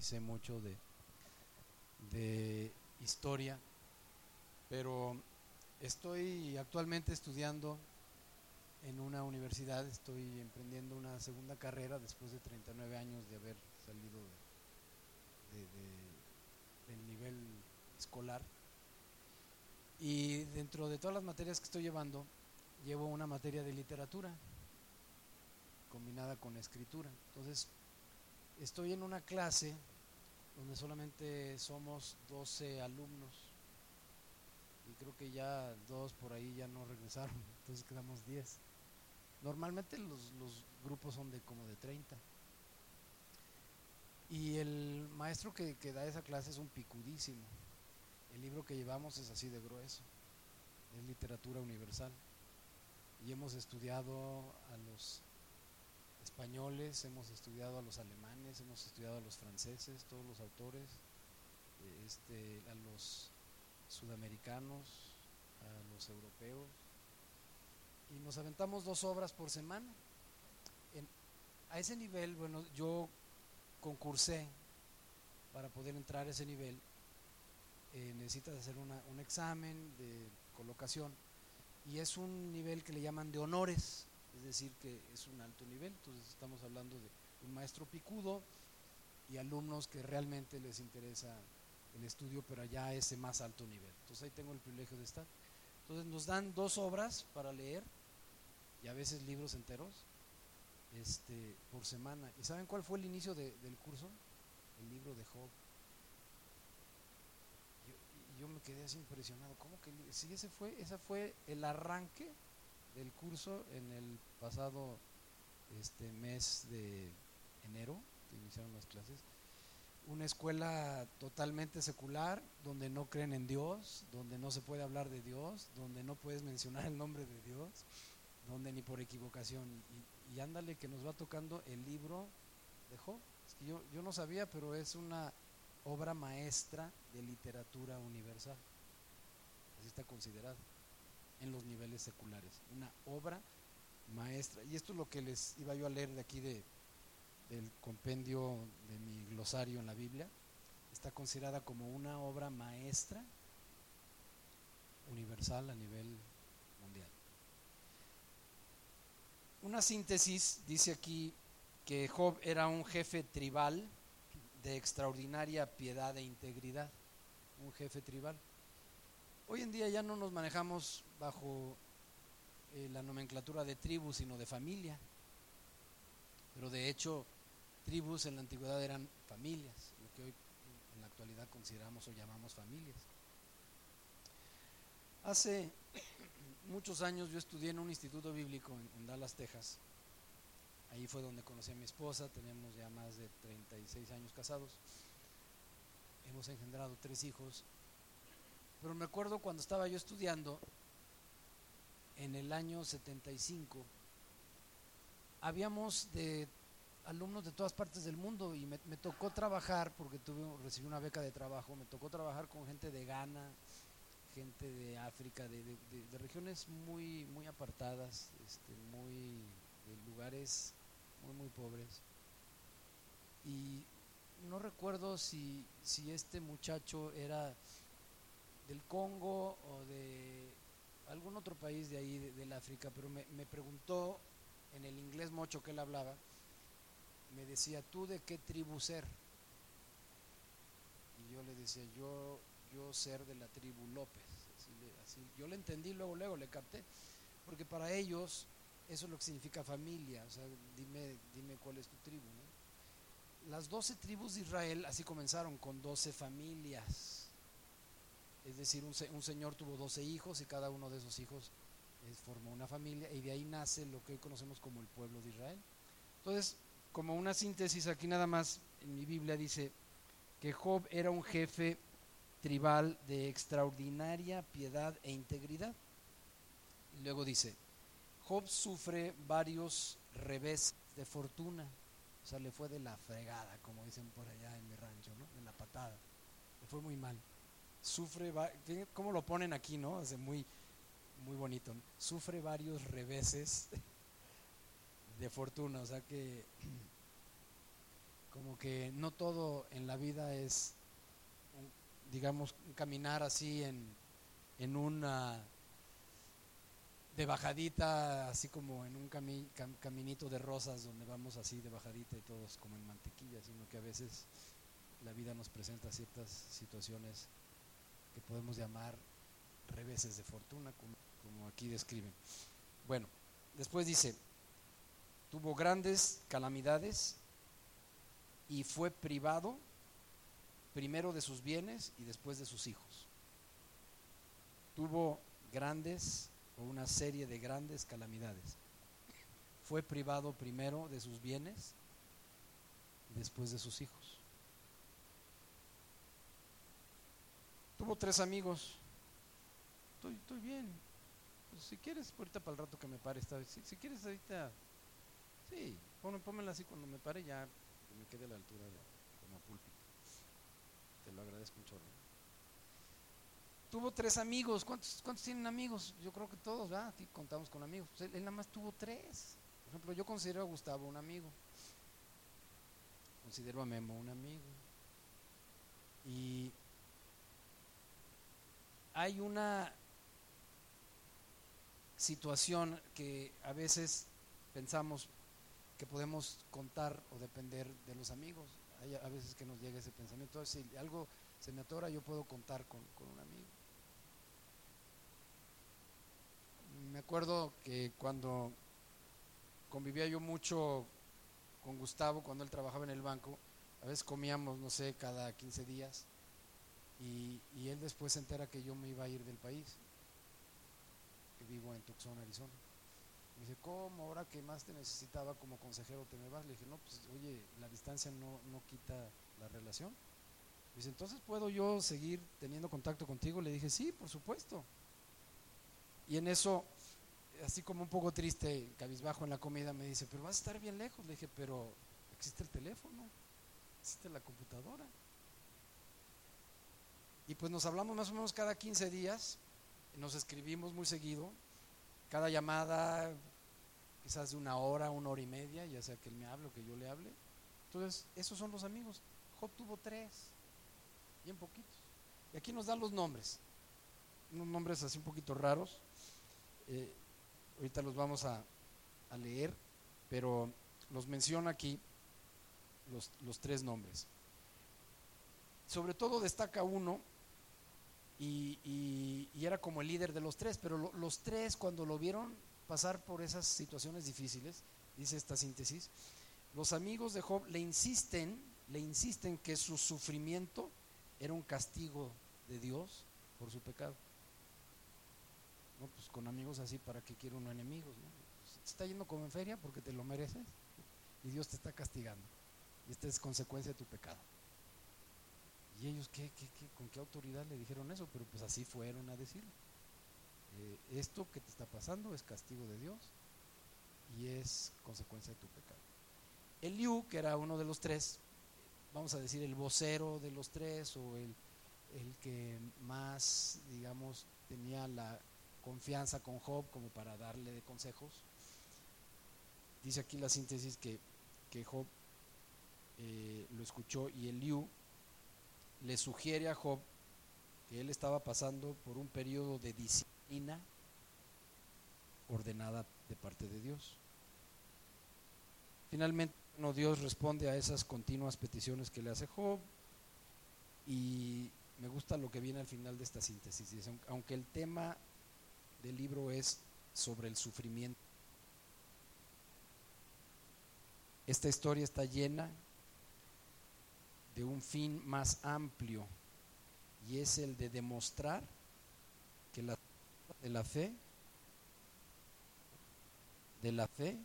sé mucho de, de historia, pero estoy actualmente estudiando en una universidad, estoy emprendiendo una segunda carrera después de 39 años de haber salido del nivel escolar. Y dentro de todas las materias que estoy llevando, llevo una materia de literatura combinada con escritura. Entonces, estoy en una clase donde solamente somos 12 alumnos y creo que ya dos por ahí ya no regresaron, entonces quedamos 10. Normalmente los, los grupos son de como de 30. Y el maestro que, que da esa clase es un picudísimo. El libro que llevamos es así de grueso, es literatura universal. Y hemos estudiado a los españoles, hemos estudiado a los alemanes, hemos estudiado a los franceses, todos los autores, este, a los sudamericanos, a los europeos, y nos aventamos dos obras por semana. a ese nivel, bueno, yo concursé para poder entrar a ese nivel. Eh, necesitas hacer un examen de colocación y es un nivel que le llaman de honores es decir, que es un alto nivel. Entonces estamos hablando de un maestro picudo y alumnos que realmente les interesa el estudio, pero ya a ese más alto nivel. Entonces ahí tengo el privilegio de estar. Entonces nos dan dos obras para leer y a veces libros enteros este, por semana. ¿Y saben cuál fue el inicio del curso? El libro de Job. Yo, yo me quedé así impresionado. ¿Cómo que? Sí, ese fue, ese fue el arranque del curso en el pasado este mes de enero que iniciaron las clases. Una escuela totalmente secular donde no creen en Dios donde no se puede hablar de Dios donde no puedes mencionar el nombre de Dios donde ni por equivocación. Y, ándale que nos va tocando el libro de Job. Yo, yo no sabía pero es una obra maestra de literatura universal. Así está considerada en los niveles seculares. Una obra maestra. Y esto es lo que les iba yo a leer de aquí de, del compendio de mi glosario en la Biblia. Está considerada como una obra maestra universal a nivel mundial. Una síntesis dice aquí que Job era un jefe tribal de extraordinaria piedad e integridad. Un jefe tribal. Hoy en día ya no nos manejamos bajo eh, la nomenclatura de tribus, sino de familia. Pero de hecho, tribus en la antigüedad eran familias, lo que hoy en la actualidad consideramos o llamamos familias. Hace muchos años yo estudié en un instituto bíblico en, Dallas, Texas. Ahí fue donde conocí a mi esposa, tenemos ya más de 36 años casados. Hemos engendrado tres hijos pero me acuerdo cuando estaba yo estudiando, en el año 75, habíamos de alumnos de todas partes del mundo y me, tocó trabajar, porque tuve, recibí una beca de trabajo, me tocó trabajar con gente de Ghana, gente de África, de, regiones muy, muy apartadas, este, muy, de lugares muy, muy pobres. Y no recuerdo si, si este muchacho era del Congo o de algún otro país de ahí, del África, pero me, preguntó en el inglés mocho que él hablaba, me decía, ¿tú de qué tribu ser? Y yo le decía, yo, yo ser de la tribu López. Así, yo le entendí luego, luego le capté, porque para ellos eso es lo que significa familia, o sea, dime, dime cuál es tu tribu. Las doce tribus de Israel así comenzaron, con doce familias. Es decir, un, señor tuvo 12 hijos y cada uno de esos hijos formó una familia y de ahí nace lo que hoy conocemos como el pueblo de Israel. Entonces, como una síntesis aquí nada más en mi Biblia dice que Job era un jefe tribal de extraordinaria piedad e integridad. Y luego dice, Job sufre varios revés de fortuna, o sea, le fue de la fregada, como dicen por allá en mi rancho, ¿no? De la patada, le fue muy mal sufre, ¿cómo lo ponen aquí, no? Muy, muy bonito. Sufre varios reveses de fortuna, o sea que como que no todo en la vida es, digamos, caminar así en, en una de bajadita, así como en un caminito de rosas donde vamos así de bajadita y todos como en mantequilla, sino que a veces la vida nos presenta ciertas situaciones que podemos llamar reveses de fortuna, como, como aquí describen. Bueno, después dice, tuvo grandes calamidades y fue privado primero de sus bienes y después de sus hijos. Tuvo grandes o una serie de grandes calamidades. Fue privado primero de sus bienes después de sus hijos. Tuvo tres amigos. Estoy, estoy bien. Pues, si quieres, ahorita para el rato que me pare, esta vez. Si, quieres, ahorita. Sí, pónmela así cuando me pare, ya que me quede a la altura de, como púlpito. Te lo agradezco chorro. Tuvo tres amigos. ¿Cuántos, ¿Cuántos tienen amigos? Yo creo que todos, ¿verdad? Aquí contamos con amigos. Pues, él, nada más tuvo tres. Por ejemplo, yo considero a Gustavo un amigo. Considero a Memo un amigo. Y hay una situación que a veces pensamos que podemos contar o depender de los amigos. Hay a veces que nos llega ese pensamiento. Si algo se me atora, yo puedo contar con, un amigo. Me acuerdo que cuando convivía yo mucho con Gustavo, cuando él trabajaba en el banco, a veces comíamos, no sé, cada 15 días y, él después se entera que yo me iba a ir del país, que vivo en Tucson, Arizona. Me dice, ¿cómo? Ahora que más te necesitaba como consejero te me vas. Le dije, no, pues oye, la distancia no, no quita la relación. Me dice, entonces puedo yo seguir teniendo contacto contigo. Le dije, sí, por supuesto. Y en eso, así como un poco triste, cabizbajo en la comida, me dice, pero vas a estar bien lejos. Le dije, pero existe el teléfono, existe la computadora. Y pues nos hablamos más o menos cada 15 días, nos escribimos muy seguido, cada llamada quizás de una hora, una hora y media, ya sea que él me hable o que yo le hable. Entonces, esos son los amigos. Job tuvo tres, bien poquitos. Y aquí nos dan los nombres, unos nombres así un poquito raros. Eh, ahorita los vamos a, leer, pero los menciona aquí los, los tres nombres. Sobre todo destaca uno y, era como el líder de los tres, pero los tres cuando lo vieron pasar por esas situaciones difíciles, dice esta síntesis, los amigos de Job le insisten, le insisten que su sufrimiento era un castigo de Dios por su pecado. No, pues con amigos así, ¿para qué quiere uno enemigos? ¿no? Pues, está yendo como en feria porque te lo mereces y Dios te está castigando. Y esta es consecuencia de tu pecado. ¿Y ellos qué, con qué autoridad le dijeron eso? Pero pues así fueron a decirlo. Eh, esto que te está pasando es castigo de Dios y es consecuencia de tu pecado. Eliú, que era uno de los tres, vamos a decir el vocero de los tres o el, el que más, digamos, tenía la confianza con Job como para darle de consejos. Dice aquí la síntesis que, que Job eh, lo escuchó y Eliú le sugiere a Job que él estaba pasando por un periodo de disciplina ordenada de parte de Dios. Finalmente, Dios responde a esas continuas peticiones que le hace Job y me gusta lo que viene al final de esta síntesis. aunque el tema del libro es sobre el sufrimiento, esta historia está llena un fin más amplio y es el de demostrar que la de la fe de la fe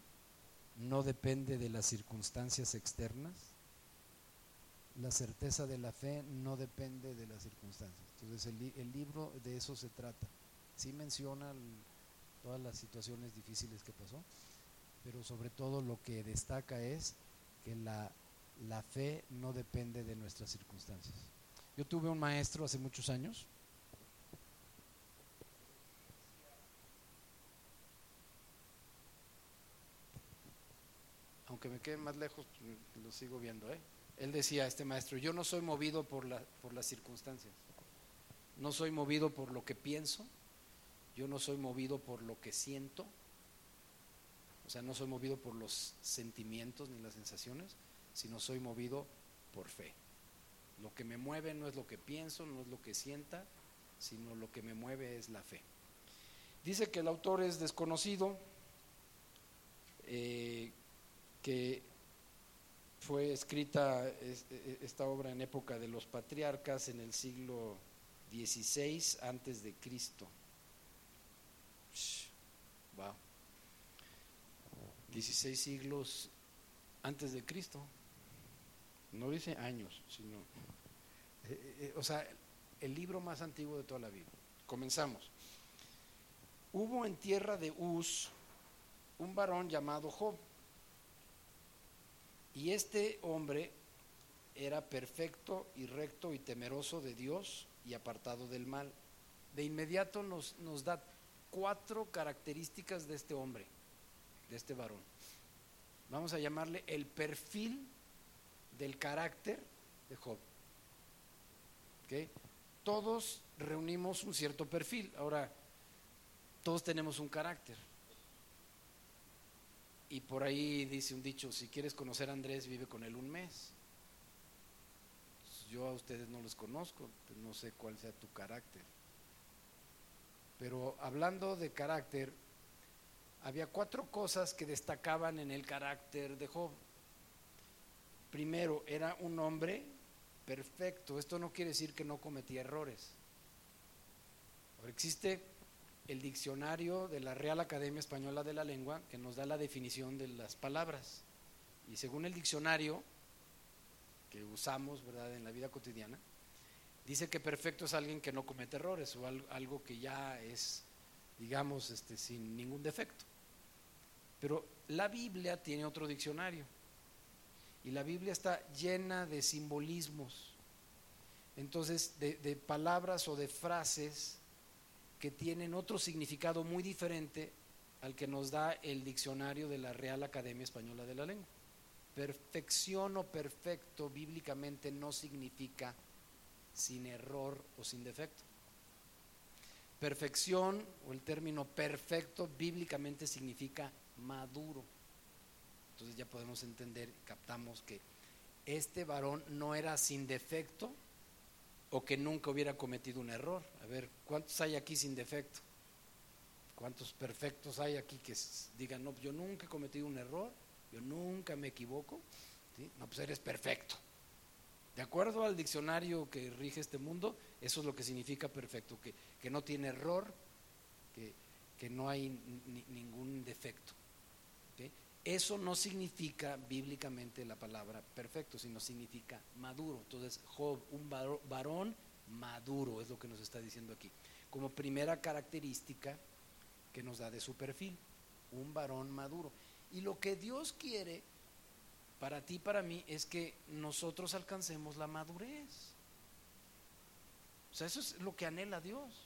no depende de las circunstancias externas. La certeza de la fe no depende de las circunstancias. Entonces el, el libro de eso se trata. Sí menciona todas las situaciones difíciles que pasó, pero sobre todo lo que destaca es que la la fe no depende de nuestras circunstancias. Yo tuve un maestro hace muchos años. Aunque me quede más lejos, lo sigo viendo. ¿eh? Él decía, este maestro, yo no soy movido por, por las circunstancias, no soy movido por lo que pienso, yo no soy movido por lo que siento, o sea, no soy movido por los sentimientos ni las sensaciones, sino soy movido por fe. Lo que me mueve no es lo que pienso, no es lo que sienta, sino lo que me mueve es la fe. Dice que el autor es desconocido, eh, que fue escrita e, e, esta obra en época de los patriarcas en el siglo XVI antes de Cristo. Wow. 16 siglos antes de Cristo. No dice años, sino eh, eh, eh, o sea, el libro más antiguo de toda la Biblia. Comenzamos. Hubo en tierra de Uz un varón llamado Job. Y este hombre era perfecto y recto y temeroso de Dios y apartado del mal. De inmediato nos, nos da cuatro características de este hombre, de este varón. Vamos a llamarle el perfil del carácter de Job. Todos reunimos un cierto perfil. Ahora, todos tenemos un carácter. Y por ahí dice un dicho, si quieres conocer a Andrés, vive con él un mes. Yo a ustedes no los conozco, no sé cuál sea tu carácter. Pero hablando de carácter, había cuatro cosas que destacaban en el carácter de Job. Primero, era un hombre perfecto. Esto no quiere decir que no cometía errores. existe el diccionario de la Real Academia Española de la Lengua que nos da la definición de las palabras. Y según el diccionario que usamos ¿verdad? en la vida cotidiana, dice que perfecto es alguien que no comete errores o algo que ya es, digamos, este, sin ningún defecto. Pero la Biblia tiene otro diccionario y la Biblia está llena de simbolismos, entonces de, palabras o de frases que tienen otro significado muy diferente al que nos da el diccionario de la Real Academia Española de la Lengua. Perfección o perfecto bíblicamente no significa sin error o sin defecto. Perfección o el término perfecto bíblicamente significa maduro. Entonces ya podemos entender, captamos que este varón no era sin defecto, o que nunca hubiera cometido un error. A ver, ¿cuántos hay aquí sin defecto? ¿Cuántos perfectos hay aquí que digan, no, yo nunca he cometido un error, yo nunca me equivoco? No, pues eres perfecto. De acuerdo al diccionario que rige este mundo, eso es lo que significa perfecto, que, que no tiene error, que, que no hay ningún defecto. Eso no significa bíblicamente la palabra perfecto, sino significa maduro. Entonces, Job, un varón maduro, es lo que nos está diciendo aquí. Como primera característica que nos da de su perfil, un varón maduro. Y lo que Dios quiere para ti para mí es que nosotros alcancemos la madurez. O sea, eso es lo que anhela Dios.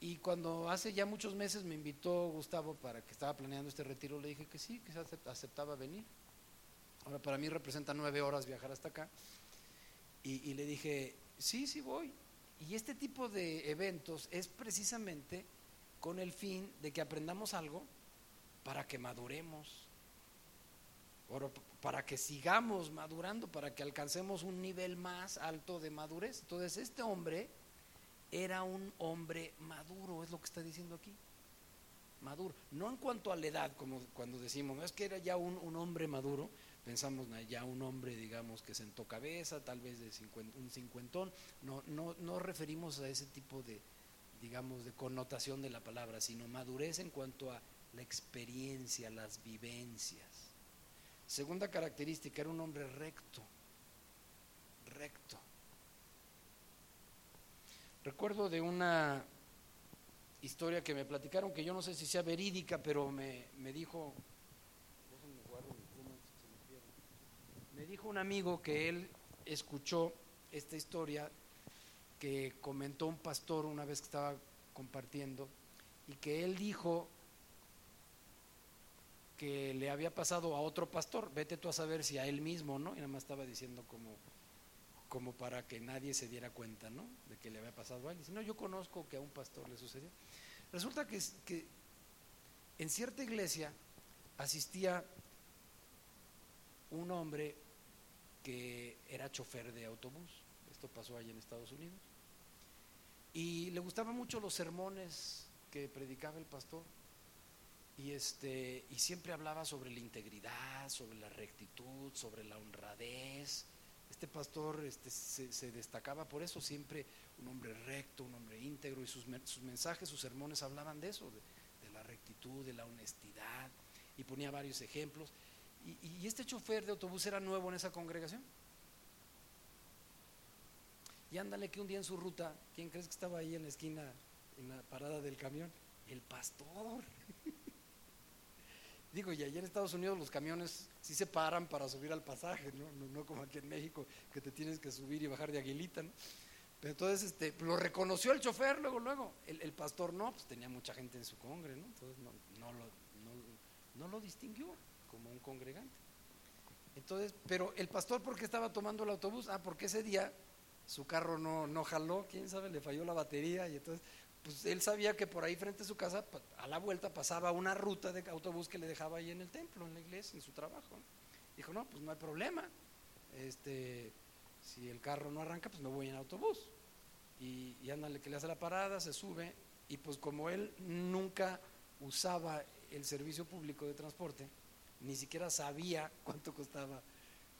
Y cuando hace ya muchos meses me invitó Gustavo para que estaba planeando este retiro, le dije que sí, que aceptaba venir. Ahora para mí representa nueve horas viajar hasta acá. Y, le dije, sí, sí voy. Y este tipo de eventos es precisamente con el fin de que aprendamos algo para que maduremos, para que sigamos madurando, para que alcancemos un nivel más alto de madurez. Entonces este hombre era un hombre maduro, es lo que está diciendo aquí. Maduro. No en cuanto a la edad, como cuando decimos, no es que era ya un, hombre maduro, pensamos ya un hombre, digamos, que sentó cabeza, tal vez de un cincuentón. No, no, no referimos a ese tipo de, digamos, de connotación de la palabra, sino madurez en cuanto a la experiencia, las vivencias. Segunda característica, era un hombre recto, recto. Recuerdo de una historia que me platicaron, que yo no sé si sea verídica, pero me, dijo, me dijo un amigo que él escuchó esta historia que comentó un pastor una vez que estaba compartiendo y que él dijo que le había pasado a otro pastor. Vete tú a saber si a él mismo, ¿no? Y nada más estaba diciendo como, como para que nadie se diera cuenta, ¿no? De que le había pasado a él. Dice, no, yo conozco que a un pastor le sucedió. Resulta que, que en cierta iglesia asistía un hombre que era chofer de autobús. Esto pasó allí en Estados Unidos. Y le gustaban mucho los sermones que predicaba el pastor y este y siempre hablaba sobre la integridad, sobre la rectitud, sobre la honradez. Este pastor este, se, destacaba por eso, siempre un hombre recto, un hombre íntegro, y sus, mensajes, sus sermones hablaban de eso, de, la rectitud, de la honestidad, y ponía varios ejemplos. Y, y este chofer de autobús era nuevo en esa congregación. Y ándale que un día en su ruta, ¿quién crees que estaba ahí en la esquina, en la parada del camión? El pastor. Digo, y allá en Estados Unidos los camiones sí se paran para subir al pasaje, ¿no? No, como aquí en México, que te tienes que subir y bajar de aguilita, ¿no? Pero entonces este, lo reconoció el chofer luego, luego. El, pastor no, pues tenía mucha gente en su congre, ¿no? Entonces no, no, lo, no, lo distinguió como un congregante. Entonces, pero el pastor, ¿por qué estaba tomando el autobús? Ah, porque ese día su carro no, no jaló, quién sabe, le falló la batería y entonces pues él sabía que por ahí frente a su casa, a la vuelta, pasaba una ruta de autobús que le dejaba ahí en el templo, en la iglesia, en su trabajo. Dijo, no, pues no hay problema. Este, si el carro no arranca, pues me voy en autobús. Y, y ándale que le hace la parada, se sube, y pues como él nunca usaba el servicio público de transporte, ni siquiera sabía cuánto costaba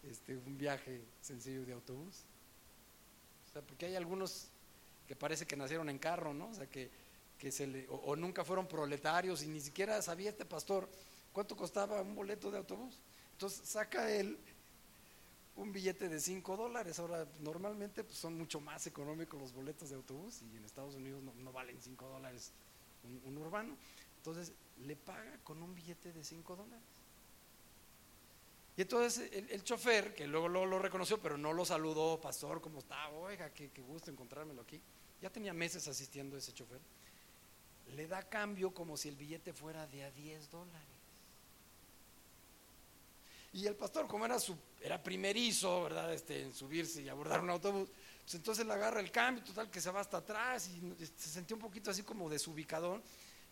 este, un viaje sencillo de autobús. O sea, porque hay algunos que parece que nacieron en carro, ¿no? O sea, que, se le, o, nunca fueron proletarios y ni siquiera sabía este pastor cuánto costaba un boleto de autobús. Entonces saca él un billete de 5 dólares. Ahora, normalmente pues, son mucho más económicos los boletos de autobús y en Estados Unidos no, valen 5 dólares un, urbano. Entonces le paga con un billete de 5 dólares. Y entonces el, chofer, que luego, lo reconoció, pero no lo saludó, pastor, ¿cómo está? Oiga, qué, qué gusto encontrármelo aquí ya tenía meses asistiendo a ese chofer, le da cambio como si el billete fuera de a 10 dólares. Y el pastor, como era su, era primerizo, ¿verdad? Este, en subirse y abordar un autobús, pues entonces le agarra el cambio, total, que se va hasta atrás y se sentía un poquito así como desubicadón,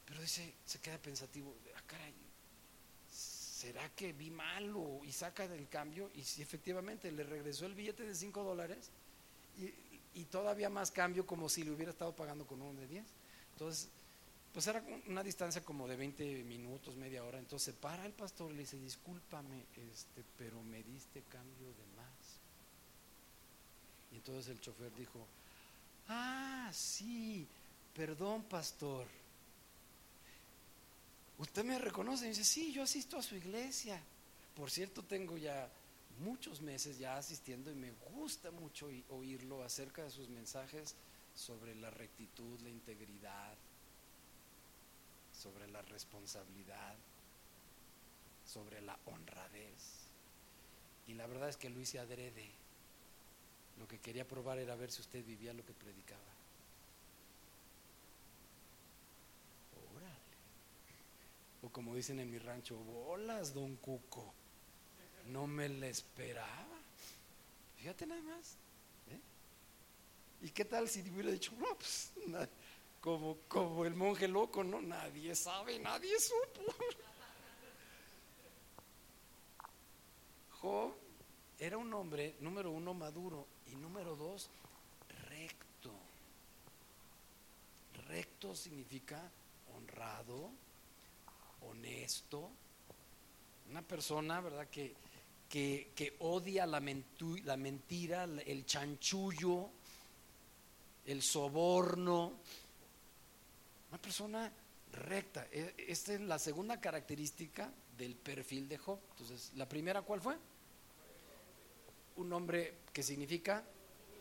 pero dice, se queda pensativo, ah, caray, ¿será que vi mal? O, y saca del cambio, y si efectivamente le regresó el billete de 5 dólares, y y todavía más cambio como si le hubiera estado pagando con uno de 10. Entonces, pues era una distancia como de 20 minutos, media hora. Entonces para el pastor le dice, discúlpame, este, pero me diste cambio de más. Y entonces el chofer dijo, ah, sí, perdón, pastor. ¿Usted me reconoce? Y dice, sí, yo asisto a su iglesia. Por cierto, tengo ya muchos meses ya asistiendo y me gusta mucho oírlo acerca de sus mensajes sobre la rectitud, la integridad, sobre la responsabilidad, sobre la honradez. Y la verdad es que lo hice adrede. Lo que quería probar era ver si usted vivía lo que predicaba. Órale. O como dicen en mi rancho, bolas, don Cuco. No me la esperaba. Fíjate nada más. ¿eh? ¿Y qué tal si hubiera dicho, no, pues, como, como el monje loco, no? Nadie sabe, nadie supo. Job era un hombre, número uno, maduro, y número dos, recto. Recto significa honrado, honesto, una persona, ¿verdad? Que, que, odia la, mentira, el chanchullo, el soborno. Una persona recta. E, esta es la segunda característica del perfil de Job. Entonces, la primera, ¿cuál fue? Un hombre que significa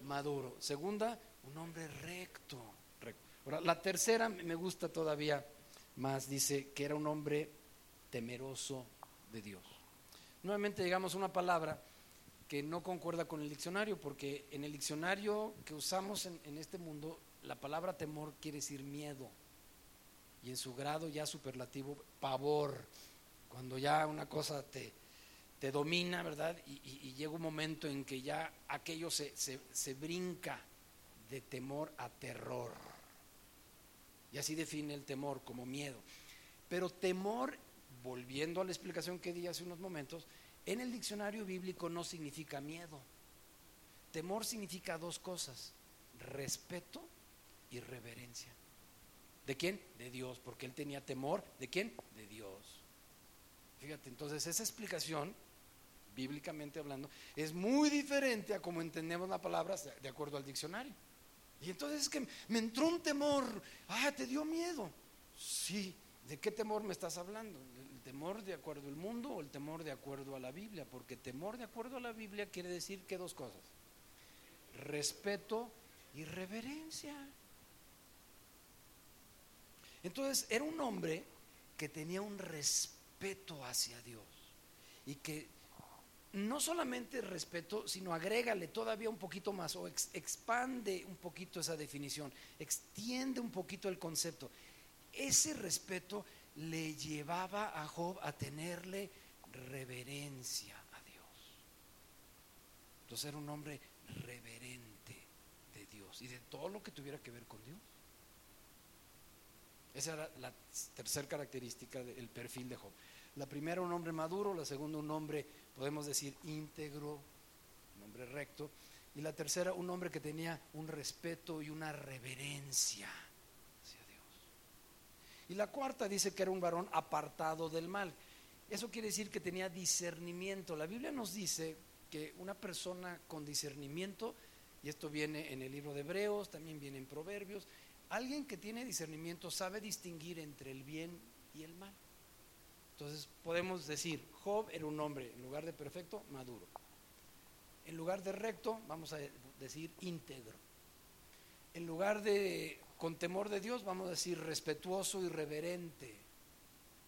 maduro. Segunda, un hombre recto. La tercera me gusta todavía más. Dice que era un hombre temeroso de Dios nuevamente llegamos a una palabra que no concuerda con el diccionario, porque en el diccionario que usamos en, este mundo, la palabra temor quiere decir miedo, y en su grado ya superlativo, pavor. Cuando ya una cosa te, te domina, ¿verdad? Y, llega un momento en que ya aquello se, se brinca de temor a terror. Y así define el temor como miedo. Pero temor, volviendo a la explicación que di hace unos momentos, en el diccionario bíblico no significa miedo. Temor significa dos cosas, respeto y reverencia. ¿De quién? De Dios, porque él tenía temor. ¿De quién? De Dios. Fíjate, entonces esa explicación, bíblicamente hablando, es muy diferente a como entendemos la palabra de acuerdo al diccionario. Y entonces es que me entró un temor. Ah, te dio miedo. Sí. ¿De qué temor me estás hablando? ¿El temor de acuerdo al mundo o el temor de acuerdo a la Biblia? Porque temor de acuerdo a la Biblia quiere decir que dos cosas. Respeto y reverencia. Entonces era un hombre que tenía un respeto hacia Dios y que no solamente respeto, sino agrégale todavía un poquito más o expande un poquito esa definición, extiende un poquito el concepto. Ese respeto le llevaba a Job a tenerle reverencia a Dios. Entonces era un hombre reverente de Dios y de todo lo que tuviera que ver con Dios. Esa era la tercera característica del perfil de Job. La primera, un hombre maduro, la segunda, un hombre, podemos decir, íntegro, un hombre recto, y la tercera, un hombre que tenía un respeto y una reverencia. Y la cuarta dice que era un varón apartado del mal. Eso quiere decir que tenía discernimiento. La Biblia nos dice que una persona con discernimiento, y esto viene en el libro de Hebreos, también viene en Proverbios, Alguien que tiene discernimiento sabe distinguir entre el bien y el mal. Entonces podemos decir, Job era un hombre, en lugar de perfecto, maduro. En lugar de recto, vamos a decir íntegro. En lugar de con temor de Dios, vamos a decir respetuoso y reverente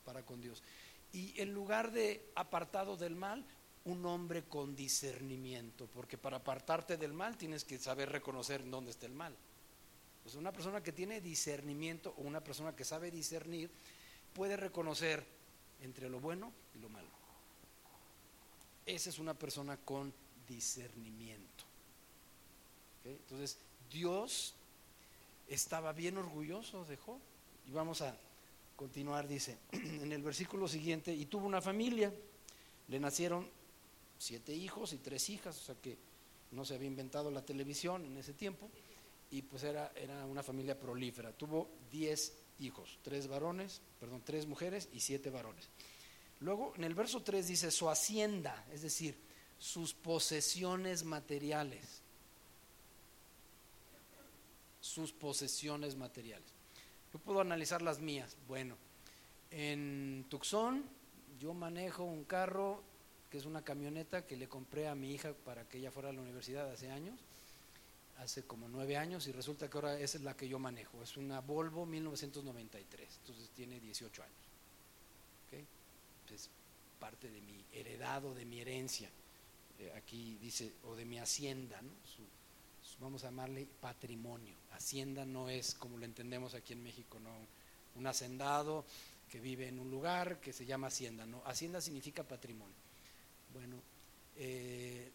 para con Dios. Y en lugar de apartado del mal, un hombre con discernimiento, porque para apartarte del mal tienes que saber reconocer dónde está el mal. Pues una persona que tiene discernimiento o una persona que sabe discernir puede reconocer entre lo bueno y lo malo. Esa es una persona con discernimiento. Entonces, Dios estaba bien orgulloso de Job. Y vamos a continuar, dice, en el versículo siguiente, y tuvo una familia, le nacieron siete hijos y tres hijas, o sea que no se había inventado la televisión en ese tiempo y pues era, era una familia prolífera. Tuvo 10 hijos, tres varones, perdón, tres mujeres y siete varones. Luego en el verso 3 dice su hacienda, es decir, sus posesiones materiales. Sus posesiones materiales. Yo puedo analizar las mías. Bueno, en Tucson yo manejo un carro que es una camioneta que le compré a mi hija para que ella fuera a la universidad hace años hace como nueve años y resulta que ahora esa es la que yo manejo. Es una Volvo 1993, entonces tiene 18 años. Es parte de mi heredado, de mi herencia. Eh, aquí dice, o de mi hacienda, vamos a llamarle patrimonio. Hacienda no es como lo entendemos aquí en México, no un hacendado que vive en un lugar que se llama hacienda, no. Hacienda significa patrimonio. Bueno, eh,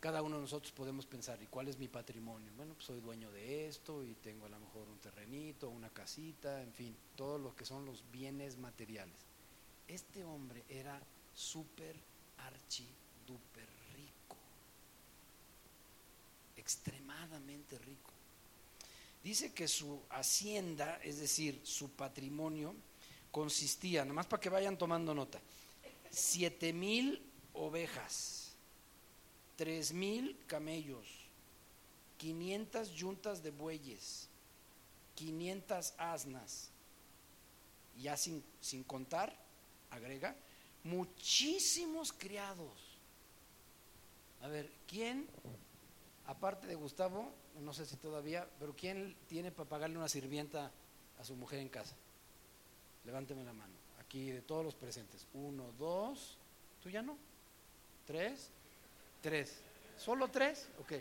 cada uno de nosotros podemos pensar, ¿y cuál es mi patrimonio? Bueno, pues soy dueño de esto y tengo a lo mejor un terrenito, una casita, en fin, todo lo que son los bienes materiales. Este hombre era súper archi duper rico, extremadamente rico. Dice que su hacienda, es decir, su patrimonio, consistía, nada más para que vayan tomando nota, siete mil ovejas tres mil camellos, 500 yuntas de bueyes, 500 asnas, ya sin, sin contar, agrega, muchísimos criados. A ver, ¿quién, aparte de Gustavo, no sé si todavía, pero quién tiene para pagarle una sirvienta a su mujer en casa? Levánteme la mano. Aquí de todos los presentes. Uno, dos, ¿tú ya no? ¿Tres? Tres. ¿Solo tres? Ok.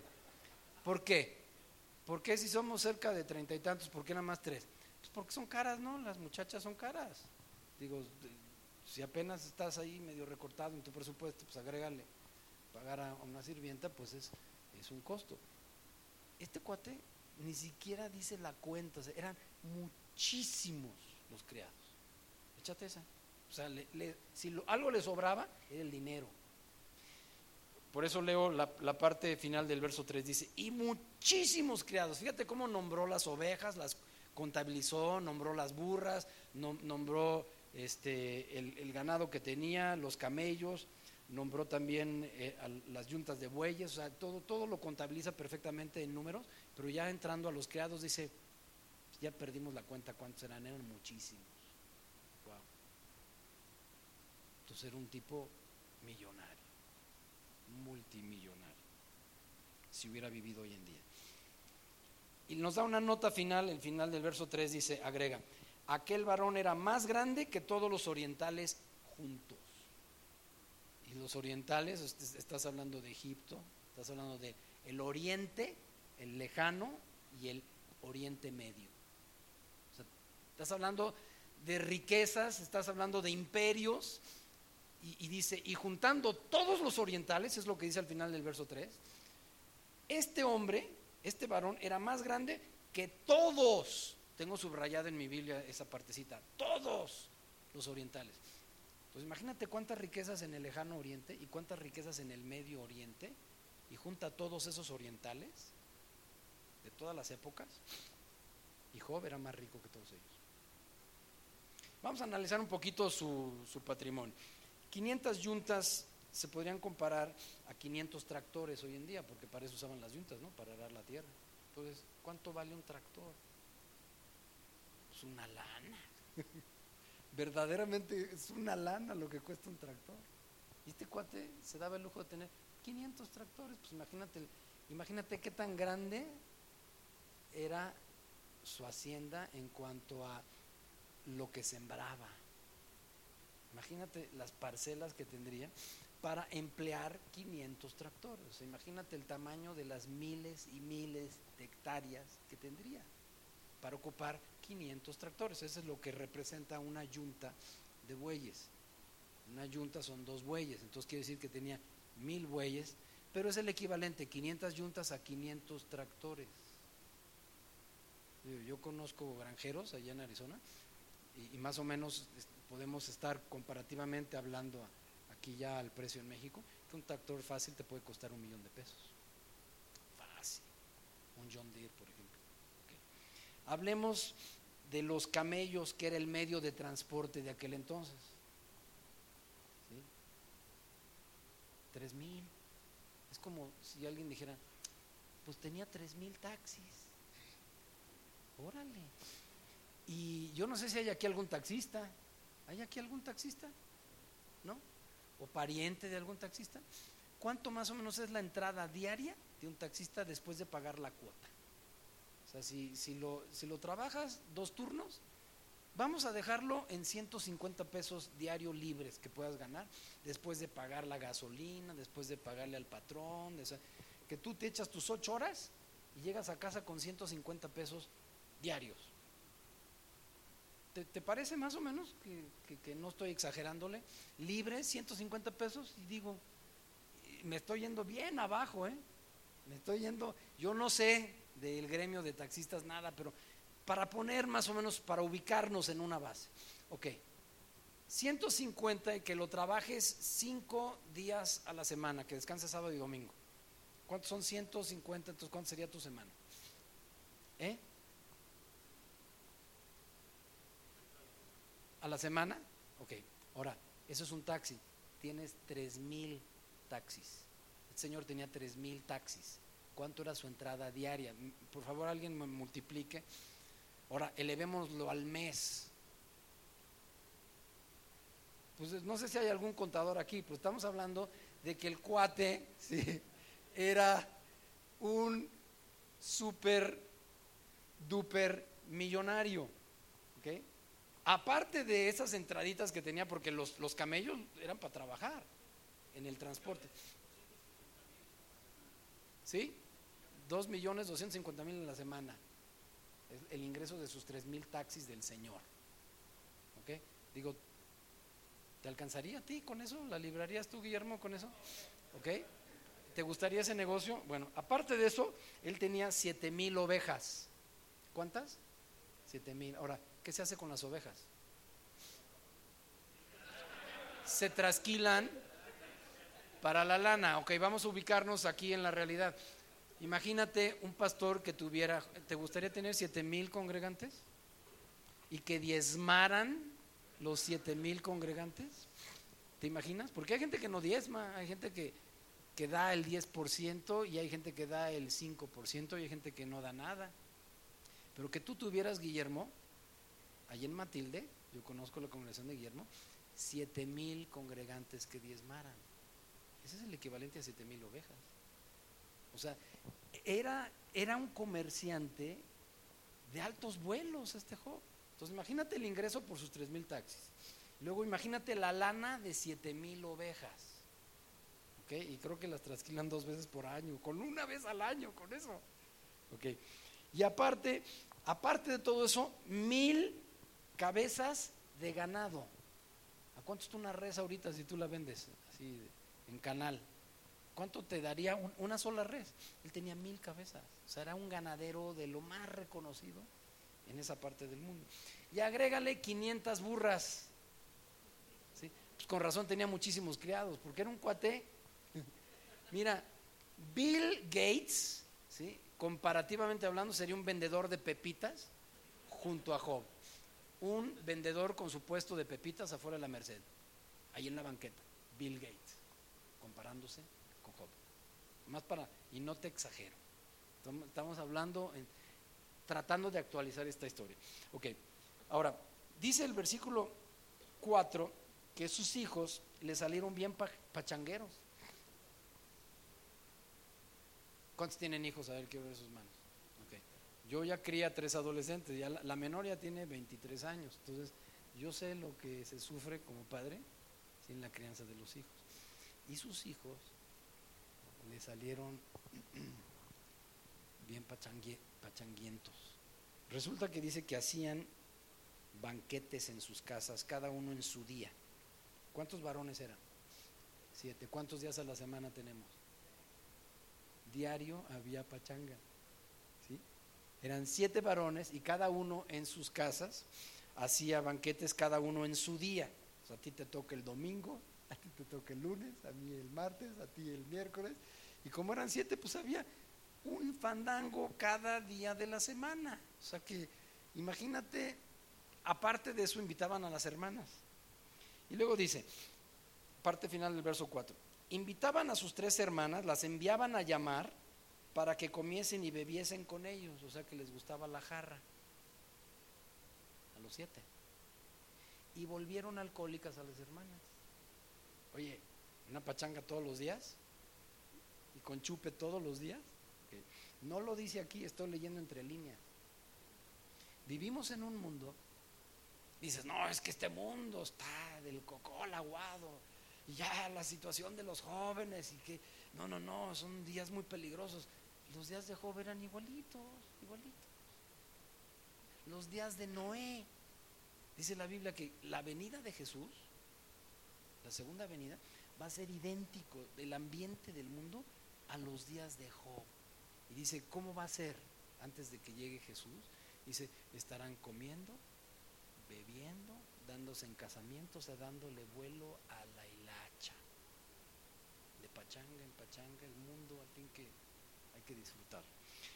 ¿Por qué? ¿Por qué si somos cerca de treinta y tantos, por qué nada más tres? Pues porque son caras, ¿no? Las muchachas son caras. Digo, si apenas estás ahí medio recortado en tu presupuesto, pues agrégale pagar a una sirvienta, pues es, es un costo. Este cuate ni siquiera dice la cuenta, eran muchísimos los criados. Échate esa. O sea, si algo le sobraba, era el dinero. Por eso leo la, parte final del verso 3, dice, y muchísimos criados. Fíjate cómo nombró las ovejas, las contabilizó, nombró las burras, nombró este, el, ganado que tenía, los camellos, nombró también eh, las yuntas de bueyes, o sea, todo, todo lo contabiliza perfectamente en números, pero ya entrando a los criados dice, ya perdimos la cuenta cuántos eran, eran muchísimos. Wow. Entonces era un tipo millonario, multimillonario, si hubiera vivido hoy en día. Y nos da una nota final, el final del verso 3 dice, agrega, aquel varón era más grande que todos los orientales juntos. Los orientales, estás hablando de Egipto, estás hablando de el oriente, el lejano y el oriente medio. estás hablando de riquezas, estás hablando de imperios, y, y, dice, y juntando todos los orientales, es lo que dice al final del verso 3, este hombre, este varón, era más grande que todos tengo subrayado en mi Biblia esa partecita. Todos los orientales. Pues imagínate cuántas riquezas en el lejano oriente y cuántas riquezas en el medio oriente y junta todos esos orientales de todas las épocas. Y Job era más rico que todos ellos. Vamos a analizar un poquito su, su patrimonio. 500 yuntas se podrían comparar a 500 tractores hoy en día, porque para eso usaban las yuntas, ¿no? Para arar la tierra. Entonces, ¿cuánto vale un tractor? es una lana. Verdaderamente es una lana lo que cuesta un tractor. Y este cuate se daba el lujo de tener 500 tractores. Pues imagínate, imagínate qué tan grande era su hacienda en cuanto a lo que sembraba. Imagínate las parcelas que tendría para emplear 500 tractores. imagínate el tamaño de las miles y miles de hectáreas que tendría para ocupar 500 tractores. Eso es lo que representa una yunta de bueyes. Una yunta son dos bueyes, entonces quiere decir que tenía mil bueyes, pero es el equivalente 500 yuntas a 500 tractores. Yo conozco granjeros allá en Arizona y, más o menos podemos estar comparativamente hablando aquí ya al precio en México, que un tractor fácil te puede costar un millón de pesos. Fácil. Un John Deere, por ejemplo. Hablemos de los camellos, que era el medio de transporte de aquel entonces. Tres mil. Es como si alguien dijera, pues tenía tres mil taxis. Órale. Y yo no sé si hay aquí algún taxista. ¿Hay aquí algún taxista? ¿No? ¿O pariente de algún taxista? ¿Cuánto más o menos es la entrada diaria de un taxista después de pagar la cuota? Sea, si, si, lo, si lo trabajas dos turnos, vamos a dejarlo en 150 pesos diario libres que puedas ganar, después de pagar la gasolina, después de pagarle al patrón, que tú te echas tus ocho horas y llegas a casa con 150 pesos diarios. ¿Te, parece más o menos que, que, no estoy exagerándole? Libre, 150 pesos, y digo, me estoy yendo bien abajo, ¿eh? Me estoy yendo, yo no sé del gremio de taxistas, nada, pero para poner más o menos, para ubicarnos en una base. Ok, 150 y que lo trabajes cinco días a la semana, que descanses sábado y domingo. ¿Cuántos son 150? Entonces, ¿cuánto sería tu semana? ¿Eh? ¿A la semana? Ok, ahora, eso es un taxi. Tienes tres mil taxis. El señor tenía tres mil taxis cuánto era su entrada diaria. Por favor, alguien me multiplique. Ahora, elevémoslo al mes. Pues no sé si hay algún contador aquí, pero estamos hablando de que el cuate era un super duper millonario. Aparte de esas entraditas que tenía, porque los, los camellos eran para trabajar en el transporte. ¿Sí? 2 millones 250 mil en la semana. Es el ingreso de sus 3 mil taxis del Señor. ¿Ok? Digo, ¿te alcanzaría a ti con eso? ¿La librarías tú, Guillermo, con eso? ¿Ok? ¿Te gustaría ese negocio? Bueno, aparte de eso, él tenía siete mil ovejas. ¿Cuántas? Siete mil. Ahora, ¿qué se hace con las ovejas? Se trasquilan para la lana. Ok, vamos a ubicarnos aquí en la realidad. Imagínate un pastor que tuviera, ¿te gustaría tener siete mil congregantes? Y que diezmaran los siete mil congregantes. ¿Te imaginas? Porque hay gente que no diezma, hay gente que, que da el 10% y hay gente que da el 5% y hay gente que no da nada. Pero que tú tuvieras, Guillermo, allí en Matilde, yo conozco la congregación de Guillermo, siete mil congregantes que diezmaran. Ese es el equivalente a siete mil ovejas. O sea, era, era un comerciante de altos vuelos este Job. Entonces imagínate el ingreso por sus tres mil taxis. Luego imagínate la lana de siete mil ovejas. ¿Ok? Y creo que las trasquilan dos veces por año, con una vez al año, con eso. ¿Ok? Y aparte, aparte de todo eso, mil cabezas de ganado. ¿A cuánto está una res ahorita si tú la vendes así en canal? ¿Cuánto te daría una sola res? Él tenía mil cabezas. O sea, era un ganadero de lo más reconocido en esa parte del mundo. Y agrégale 500 burras. ¿sí? Pues con razón tenía muchísimos criados, porque era un cuate. Mira, Bill Gates, ¿sí? comparativamente hablando, sería un vendedor de pepitas junto a Job. Un vendedor con su puesto de pepitas afuera de la Merced, ahí en la banqueta. Bill Gates, comparándose. Más para, y no te exagero. Estamos hablando en tratando de actualizar esta historia. Ok, ahora, dice el versículo 4 que sus hijos le salieron bien pachangueros. ¿Cuántos tienen hijos? A ver, quiero ver sus manos. Yo ya cría tres adolescentes, ya la, la, menor ya tiene 23 años, entonces yo sé lo que se sufre como padre sin la crianza de los hijos. Y sus hijos le salieron bien pachanguientos. Resulta que dice que hacían banquetes en sus casas, cada uno en su día. ¿Cuántos varones eran? Siete. ¿Cuántos días a la semana tenemos? Diario había pachanga. Eran siete varones y cada uno en sus casas hacía banquetes, cada uno en su día. A ti te toca el domingo, te toca el lunes, a mí el martes, a ti el miércoles. Y como eran siete, pues había un fandango cada día de la semana. O sea que, imagínate, aparte de eso invitaban a las hermanas. Y luego dice, parte final del verso 4, invitaban a sus tres hermanas, las enviaban a llamar para que comiesen y bebiesen con ellos, o sea que les gustaba la jarra, a los siete. Y volvieron alcohólicas a las hermanas. Oye, una pachanga todos los días y con chupe todos los días. No lo dice aquí, estoy leyendo entre líneas. Vivimos en un mundo, dices, no, es que este mundo está del cocol aguado, y ya la situación de los jóvenes, y que, no, no, no, son días muy peligrosos. Los días de joven eran igualitos, igualitos. Los días de Noé, dice la Biblia que la venida de Jesús, la segunda venida, va a ser idéntico del ambiente del mundo a los días de Job. Y dice, ¿cómo va a ser antes de que llegue Jesús? Dice, estarán comiendo, bebiendo, dándose en casamiento, o sea, dándole vuelo a la hilacha. De pachanga en pachanga, el mundo al fin que hay que disfrutar.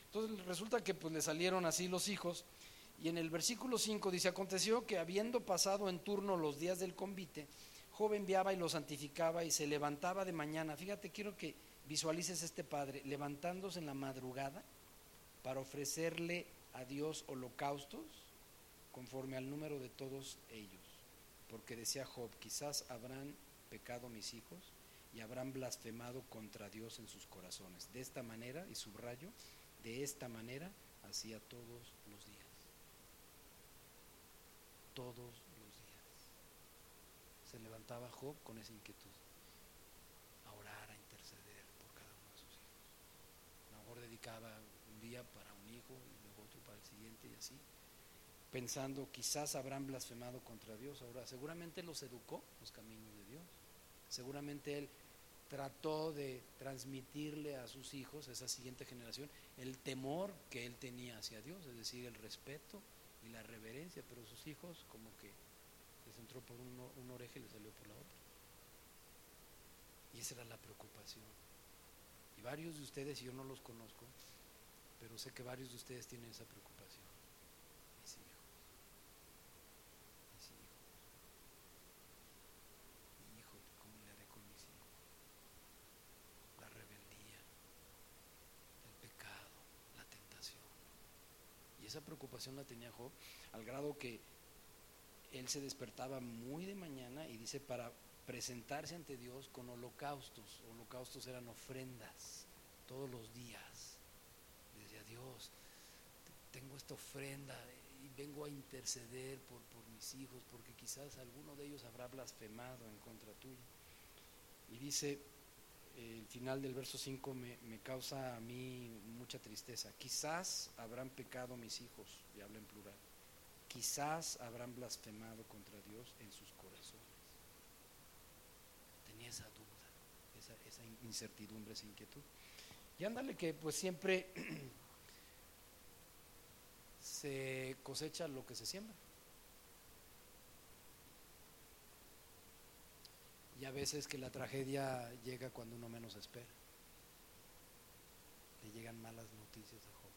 Entonces resulta que pues le salieron así los hijos. Y en el versículo 5 dice, aconteció que habiendo pasado en turno los días del convite, Job enviaba y lo santificaba y se levantaba de mañana. Fíjate, quiero que visualices este padre levantándose en la madrugada para ofrecerle a Dios holocaustos conforme al número de todos ellos. Porque decía Job, quizás habrán pecado mis hijos y habrán blasfemado contra Dios en sus corazones. De esta manera, y subrayo, de esta manera hacía todos los días. Todos. Se levantaba Job con esa inquietud. dedicaba un día para un hijo y luego otro para el siguiente y así. pensando, quizás habrán blasfemado contra Dios. Ahora, seguramente los educó los caminos de Dios. Seguramente Él trató de transmitirle a sus hijos, a esa siguiente generación, el temor que Él tenía hacia Dios, es decir, el respeto y la reverencia, pero sus hijos como que les entró por un, un oreja y les salió por la otra. Y esa era la preocupación. Y varios de ustedes, y yo no los conozco, pero sé que varios de ustedes tienen esa preocupación. Mis hijos. Mis hijos. Mi hijo, ¿cómo le haré con mis hijos? La rebeldía, el pecado, la tentación. Y esa preocupación la tenía Job al grado que él se despertaba muy de mañana y dice para presentarse ante Dios con holocaustos. Holocaustos eran ofrendas todos los días. Decía Dios, tengo esta ofrenda y vengo a interceder por, mis hijos porque quizás alguno de ellos habrá blasfemado en contra tuya. Y dice, el final del verso 5 me, me, causa a mí mucha tristeza. Quizás habrán pecado mis hijos, y habla en plural. Quizás habrán blasfemado contra Dios en sus corazones. Tenía esa duda, esa, incertidumbre, esa inquietud. Y ándale que pues siempre se cosecha lo que se siembra. Y a veces que la tragedia llega cuando uno menos espera. Le llegan malas noticias a Job.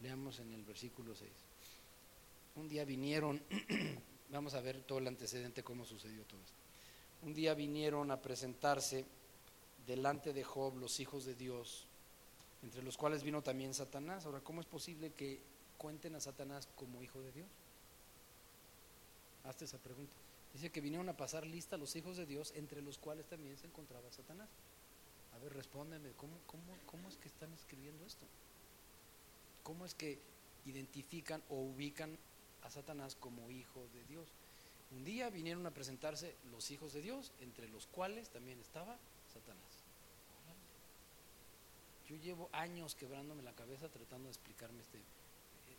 Leamos en el versículo 6. Un día vinieron, vamos a ver todo el antecedente, cómo sucedió todo esto. Un día vinieron a presentarse delante de Job los hijos de Dios, entre los cuales vino también Satanás. Ahora, ¿cómo es posible que cuenten a Satanás como hijo de Dios? Hazte esa pregunta. Dice que vinieron a pasar lista los hijos de Dios, entre los cuales también se encontraba Satanás. A ver, respóndeme, ¿cómo, cómo, cómo es que están escribiendo esto? ¿Cómo es que identifican o ubican a Satanás como hijo de Dios? Un día vinieron a presentarse los hijos de Dios, entre los cuales también estaba Satanás. Yo llevo años quebrándome la cabeza tratando de explicarme este,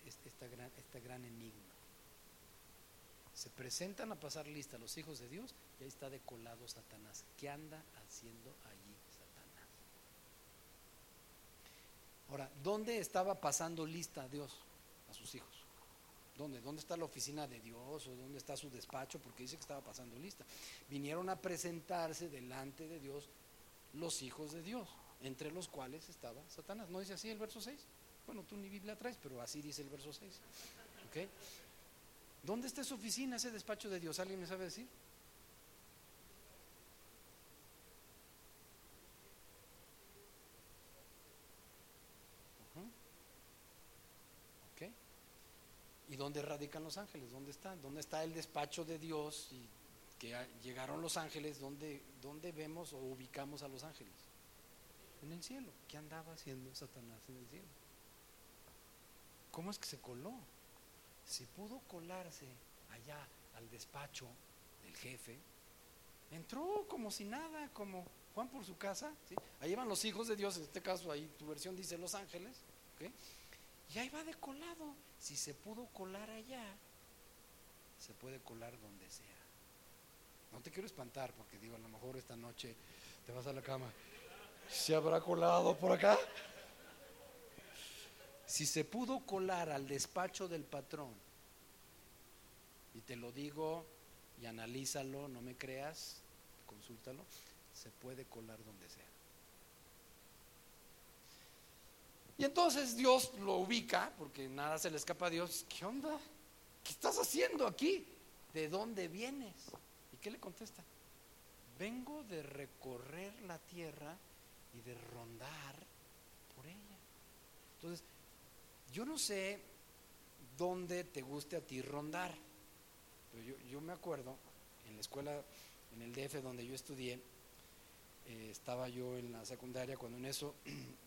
este, esta gran, este gran enigma. Se presentan a pasar lista los hijos de Dios y ahí está decolado Satanás. ¿Qué anda haciendo allí Satanás? Ahora, ¿dónde estaba pasando lista Dios a sus hijos? ¿Dónde? ¿Dónde está la oficina de Dios o dónde está su despacho? Porque dice que estaba pasando lista. Vinieron a presentarse delante de Dios los hijos de Dios, entre los cuales estaba Satanás. ¿No dice así el verso 6? Bueno, tú ni Biblia traes, pero así dice el verso 6. ¿Ok? ¿Dónde está su oficina, ese despacho de Dios? ¿Alguien me sabe decir? Uh -huh. ¿Ok? ¿Y dónde radican los ángeles? ¿Dónde están? ¿Dónde está el despacho de Dios? Y llegaron los ángeles, ¿dónde, ¿dónde vemos o ubicamos a los ángeles? En el cielo. ¿Qué andaba haciendo Satanás en el cielo? ¿Cómo es que se coló? Si pudo colarse allá al despacho del jefe, entró como si nada, como Juan por su casa. ¿sí? Ahí van los hijos de Dios, en este caso ahí tu versión dice los ángeles. ¿okay? Y ahí va de colado. Si se pudo colar allá, se puede colar donde sea. No te quiero espantar porque digo, a lo mejor esta noche te vas a la cama. ¿Se habrá colado por acá? Si se pudo colar al despacho del patrón, y te lo digo y analízalo, no me creas, consúltalo, se puede colar donde sea. Y entonces Dios lo ubica, porque nada se le escapa a Dios. ¿Qué onda? ¿Qué estás haciendo aquí? ¿De dónde vienes? ¿Y qué le contesta? Vengo de recorrer la tierra y de rondar por ella. Entonces, yo no sé dónde te guste a ti rondar, pero yo, yo me acuerdo en la escuela, en el DF donde yo estudié, eh, estaba yo en la secundaria cuando en eso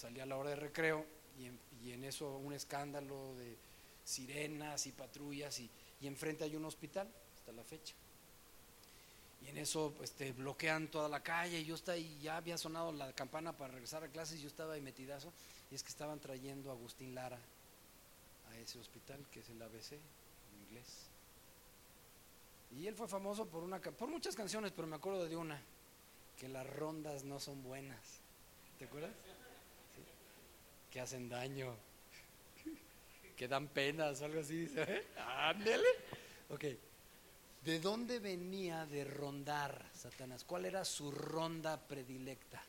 salía la hora de recreo y en, y eso un escándalo de sirenas y patrullas y, y enfrente hay un hospital hasta la fecha. Y en eso pues, te bloquean toda la calle. Y yo estaba ahí, ya había sonado la campana para regresar a clases. Y yo estaba ahí metidazo. Y es que estaban trayendo a Agustín Lara a ese hospital que es el ABC en inglés. Y él fue famoso por, una, por muchas canciones, pero me acuerdo de una, que las rondas no son buenas. ¿Te acuerdas? Que hacen daño, que dan penas o algo así. Ándele. Ok. ¿De dónde venía de rondar Satanás? ¿Cuál era su ronda predilecta?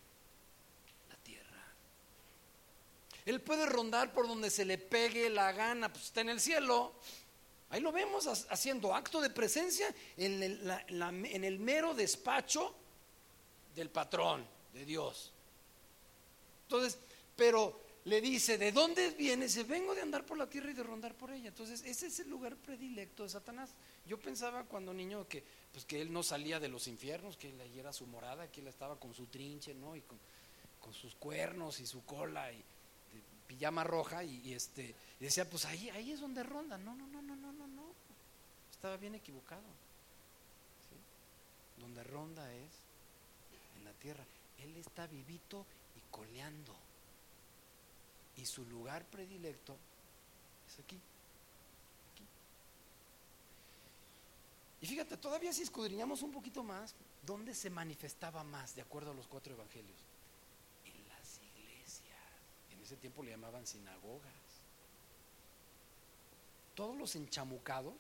La tierra. Él puede rondar por donde se le pegue la gana, pues está en el cielo. Ahí lo vemos haciendo acto de presencia en el mero despacho del patrón, de Dios. Entonces, pero le dice, ¿de dónde vienes? Se vengo de andar por la tierra y de rondar por ella. Entonces, ese es el lugar predilecto de Satanás. Yo pensaba cuando niño que, pues, que él no salía de los infiernos, que él era su morada, que él estaba con su trinche, ¿no? Y con, sus cuernos y su cola y pijama roja y, este decía, pues ahí, ahí es donde ronda. No, no, no, no, no, no, no. Estaba bien equivocado. Donde ronda es en la tierra. Él está vivito y coleando. Y su lugar predilecto es aquí. Y fíjate, todavía si escudriñamos un poquito más, ¿dónde se manifestaba más de acuerdo a los cuatro evangelios? En las iglesias. En ese tiempo le llamaban sinagogas. Todos los enchamucados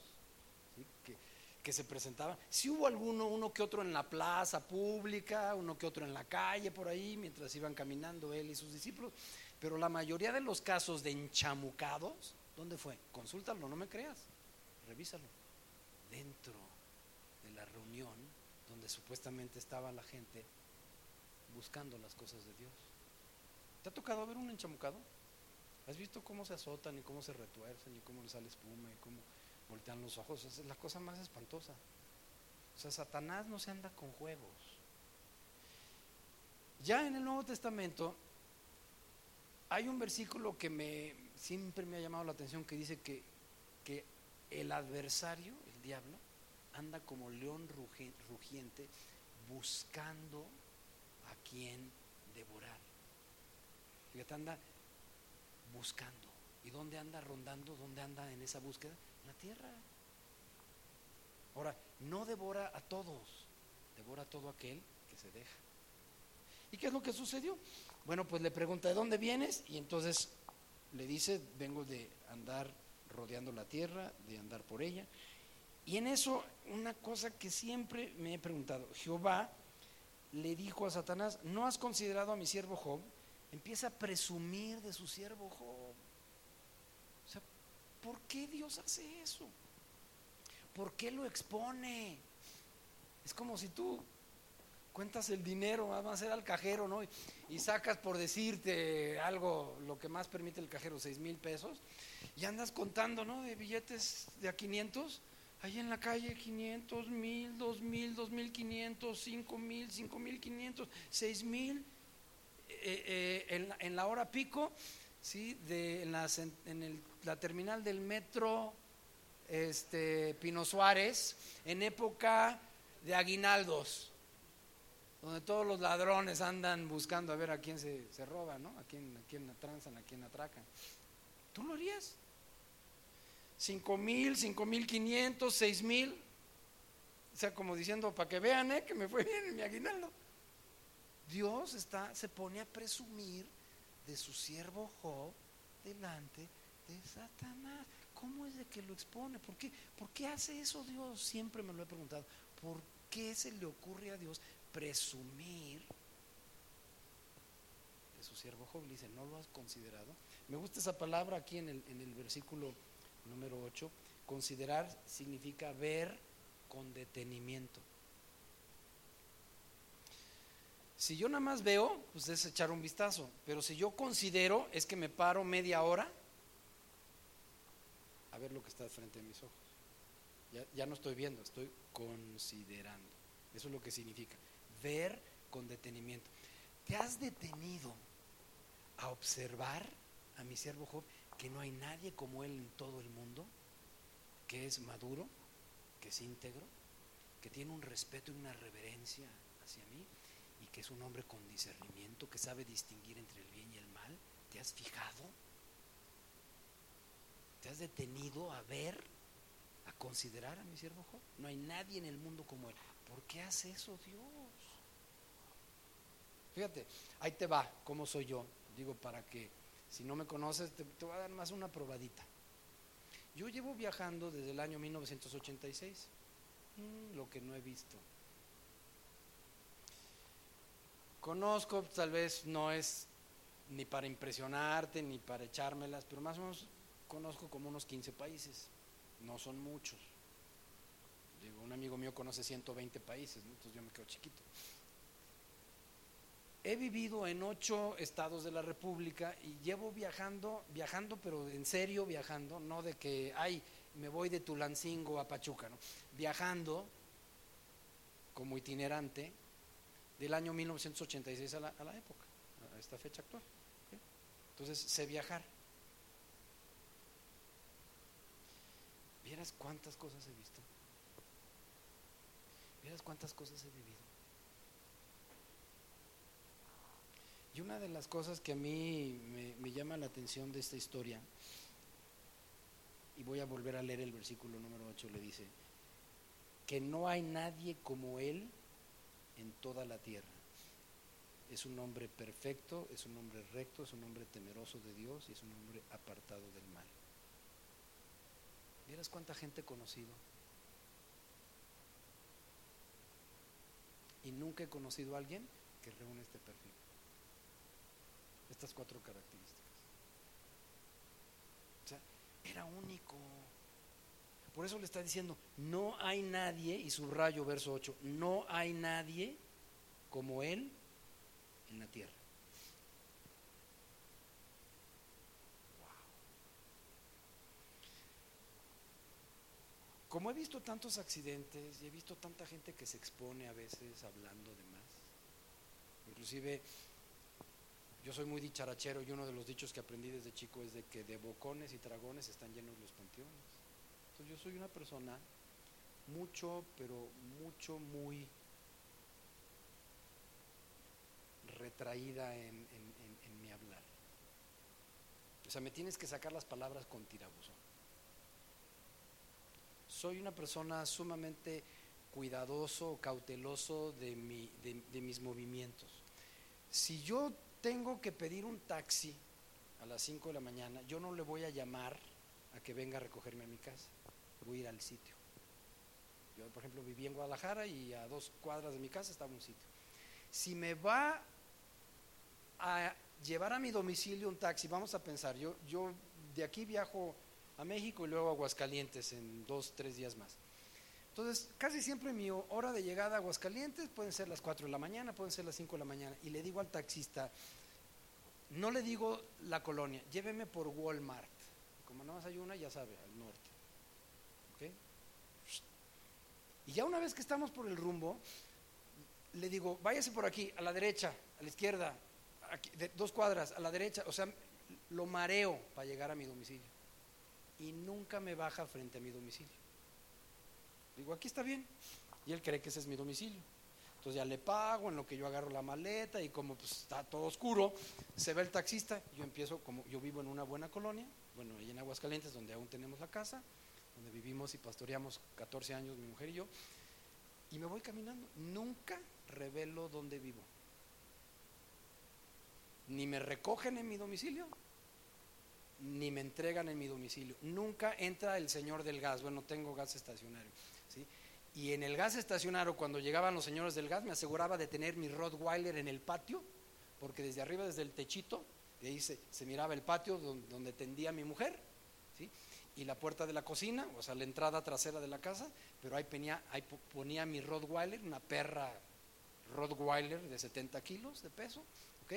que, que, se presentaban, si hubo alguno, uno que otro en la plaza pública, uno que otro en la calle por ahí, mientras iban caminando él y sus discípulos, pero la mayoría de los casos de enchamucados, ¿dónde fue? Consúltalo, no me creas, revísalo. Dentro reunión donde supuestamente estaba la gente buscando las cosas de Dios. ¿Te ha tocado ver un enchamucado? ¿Has visto cómo se azotan y cómo se retuercen y cómo les sale espuma y cómo voltean los ojos? es la cosa más espantosa. O sea, Satanás no se anda con juegos. Ya en el Nuevo Testamento hay un versículo que me siempre me ha llamado la atención que dice que, que el adversario, el diablo, anda como león rugiente buscando a quien devorar. Fíjate, anda buscando. ¿Y dónde anda rondando? ¿Dónde anda en esa búsqueda? En la tierra. Ahora, no devora a todos, devora a todo aquel que se deja. ¿Y qué es lo que sucedió? Bueno, pues le pregunta, ¿de dónde vienes? Y entonces le dice, vengo de andar rodeando la tierra, de andar por ella. Y en eso, una cosa que siempre me he preguntado, Jehová le dijo a Satanás, ¿no has considerado a mi siervo Job? Empieza a presumir de su siervo Job. O sea, ¿por qué Dios hace eso? ¿Por qué lo expone? Es como si tú cuentas el dinero, vas a ser al cajero, ¿no? Y, sacas por decirte algo, lo que más permite el cajero, seis mil pesos, y andas contando, ¿no? De billetes de a 500 Ahí en la calle 500, 1000, 2000, 2500, 5000, 5500, 6000. Eh, eh, en, la hora pico, ¿sí? de, en, en la terminal del metro este, Pino Suárez, en época de aguinaldos, donde todos los ladrones andan buscando a ver a quién se, se roba, ¿no? a quién, a quién transan, a quién atracan. ¿Tú lo harías? cinco mil, cinco mil quinientos, seis mil. O sea, como diciendo, para que vean ¿eh? que me fue bien en mi aguinaldo. Dios está, se pone a presumir de su siervo Job delante de Satanás. ¿Cómo es de que lo expone? ¿Por qué? ¿Por qué hace eso Dios? Siempre me lo he preguntado. ¿Por qué se le ocurre a Dios presumir de su siervo Job? Le dice, ¿no lo has considerado? Me gusta esa palabra aquí en el, en el versículo Número 8, considerar significa ver con detenimiento. Si yo nada más veo, pues es echar un vistazo, pero si yo considero, es que me paro media hora a ver lo que está frente de mis ojos. Ya, ya no estoy viendo, estoy considerando. Eso es lo que significa, ver con detenimiento. ¿Te has detenido a observar a mi siervo Job? que no hay nadie como Él en todo el mundo, que es maduro, que es íntegro, que tiene un respeto y una reverencia hacia mí y que es un hombre con discernimiento, que sabe distinguir entre el bien y el mal. ¿Te has fijado? ¿Te has detenido a ver, a considerar a mi siervo Job? No hay nadie en el mundo como él. ¿Por qué hace eso Dios? Fíjate, ahí te va, cómo soy yo. Digo, para que si no me conoces, te, voy a dar más una probadita. Yo llevo viajando desde el año 1986, mm, lo que no he visto. Conozco, tal vez no es ni para impresionarte, ni para echármelas, pero más o menos conozco como unos 15 países, no son muchos. Digo, un amigo mío conoce 120 países, entonces yo me quedo chiquito. He vivido en ocho estados de la República y llevo viajando, viajando, pero en serio viajando, no de que, ay, me voy de Tulancingo a Pachuca, ¿no? Viajando como itinerante del año 1986 a la, a la época, a esta fecha actual. Entonces, sé viajar. ¿Vieras cuántas cosas he visto? ¿Vieras cuántas cosas he vivido? Y una de las cosas que a mí me, llama la atención de esta historia, y voy a volver a leer el versículo número 8, le dice, que no hay nadie como Él en toda la tierra. Es un hombre perfecto, es un hombre recto, es un hombre temeroso de Dios y es un hombre apartado del mal. ¿Vieras cuánta gente he conocido? Y nunca he conocido a alguien que reúne este perfil estas cuatro características. O sea, era único. Por eso le está diciendo, no hay nadie, y subrayo verso 8, no hay nadie como Él en la tierra. Wow. Como he visto tantos accidentes y he visto tanta gente que se expone a veces hablando de más, inclusive yo soy muy dicharachero y uno de los dichos que aprendí desde chico es de que de bocones y dragones están llenos los panteones. Entonces yo soy una persona mucho, pero mucho, muy retraída en, mi hablar. O sea, me tienes que sacar las palabras con tirabuzón. Soy una persona sumamente cuidadoso, cauteloso de, mi, de mis movimientos. Si yo tengo que pedir un taxi a las 5 de la mañana, yo no le voy a llamar a que venga a recogerme a mi casa, voy a ir al sitio. Yo, por ejemplo, viví en Guadalajara y a dos cuadras de mi casa estaba un sitio. Si me va a llevar a mi domicilio un taxi, vamos a pensar, yo, yo de aquí viajo a México y luego a Aguascalientes en dos, tres días más. Entonces, casi siempre mi hora de llegada a Aguascalientes pueden ser las 4 de la mañana, pueden ser las 5 de la mañana. Y le digo al taxista, no le digo la colonia, lléveme por Walmart. Como no más hay una, ya sabe, al norte. ¿Okay? Y ya una vez que estamos por el rumbo, le digo, váyase por aquí, a la derecha, a la izquierda, dos cuadras, a la derecha. O sea, lo mareo para llegar a mi domicilio. Y nunca me baja frente a mi domicilio. Digo, aquí está bien. Y él cree que ese es mi domicilio. Entonces ya le pago en lo que yo agarro la maleta y como pues, está todo oscuro, se ve el taxista, yo empiezo, como yo vivo en una buena colonia, bueno, ahí en Aguascalientes, donde aún tenemos la casa, donde vivimos y pastoreamos 14 años mi mujer y yo, y me voy caminando. Nunca revelo dónde vivo. Ni me recogen en mi domicilio, ni me entregan en mi domicilio. Nunca entra el señor del gas, bueno, tengo gas estacionario. Y en el gas estacionario, cuando llegaban los señores del gas, me aseguraba de tener mi Rottweiler en el patio, porque desde arriba, desde el techito, de ahí se, miraba el patio donde, donde, tendía mi mujer, y la puerta de la cocina, o sea, la entrada trasera de la casa, pero ahí ponía, ahí mi Rottweiler, una perra Rottweiler de 70 kilos de peso, ¿ok?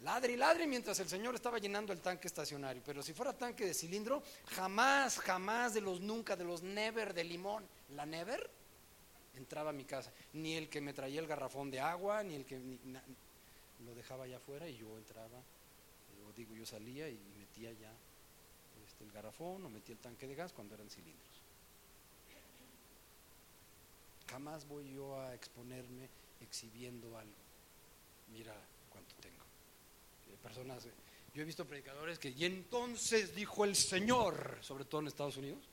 Ladre y ladre mientras el señor estaba llenando el tanque estacionario. Pero si fuera tanque de cilindro, jamás, jamás de los nunca, de los never de limón, la never, entraba a mi casa. Ni el que me traía el garrafón de agua, ni el que lo dejaba allá afuera y yo entraba, o digo, yo salía y metía ya este, el garrafón o metía el tanque de gas cuando eran cilindros. Jamás voy yo a exponerme exhibiendo algo. Mira cuánto tengo personas. Yo he visto predicadores que, y entonces dijo el Señor, sobre todo en Estados Unidos,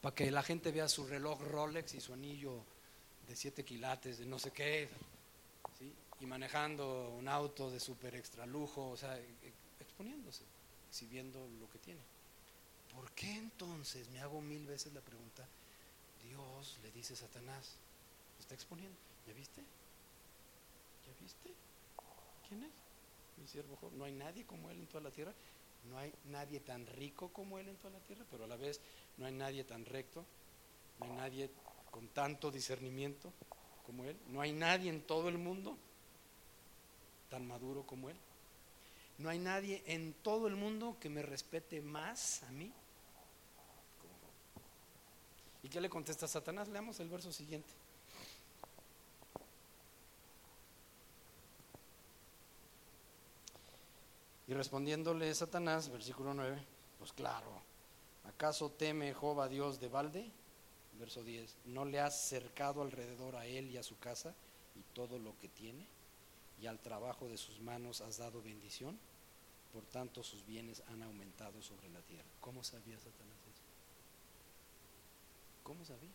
para que la gente vea su reloj Rolex y su anillo de siete quilates, de no sé qué, y manejando un auto de súper extra lujo, o sea, e- exponiéndose, exhibiendo lo que tiene. ¿Por qué entonces, me hago mil veces la pregunta, Dios le dice a Satanás, está exponiendo, ¿ya viste? ¿Ya viste? ¿Quién es? Mi siervo Job. No hay nadie como él en toda la tierra. No hay nadie tan rico como él en toda la tierra, pero a la vez no hay nadie tan recto. No hay nadie con tanto discernimiento como él. No hay nadie en todo el mundo tan maduro como él. No hay nadie en todo el mundo que me respete más a mí. ¿Y qué le contesta Satanás? Leamos el verso siguiente. Y respondiéndole Satanás, versículo 9, pues claro, ¿acaso teme a Dios de balde? Verso 10, ¿no le has cercado alrededor a él y a su casa y todo lo que tiene? Y al trabajo de sus manos has dado bendición, por tanto sus bienes han aumentado sobre la tierra. ¿Cómo sabía Satanás eso? ¿Cómo sabía?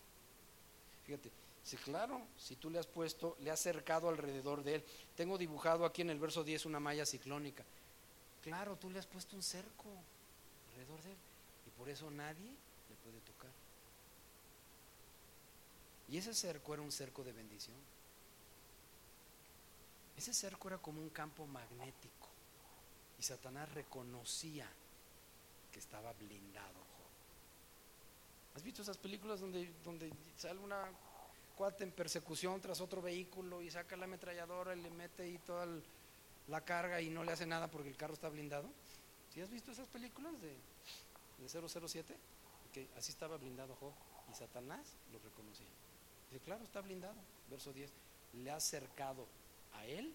Fíjate, sí, claro, si tú le has puesto, le has cercado alrededor de él. Tengo dibujado aquí en el verso 10 una malla ciclónica. Claro, tú le has puesto un cerco alrededor de él y por eso nadie le puede tocar. Y ese cerco era un cerco de bendición. Ese cerco era como un campo magnético y Satanás reconocía que estaba blindado. ¿Has visto esas películas donde, sale una cuate en persecución tras otro vehículo y saca la ametralladora y le mete ahí toda la carga y no le hace nada porque el carro está blindado. ¿Sí has visto esas películas de, de 007? Que así estaba blindado Job y Satanás lo reconocía. Dice, claro, está blindado. Verso 10. Le ha acercado a él,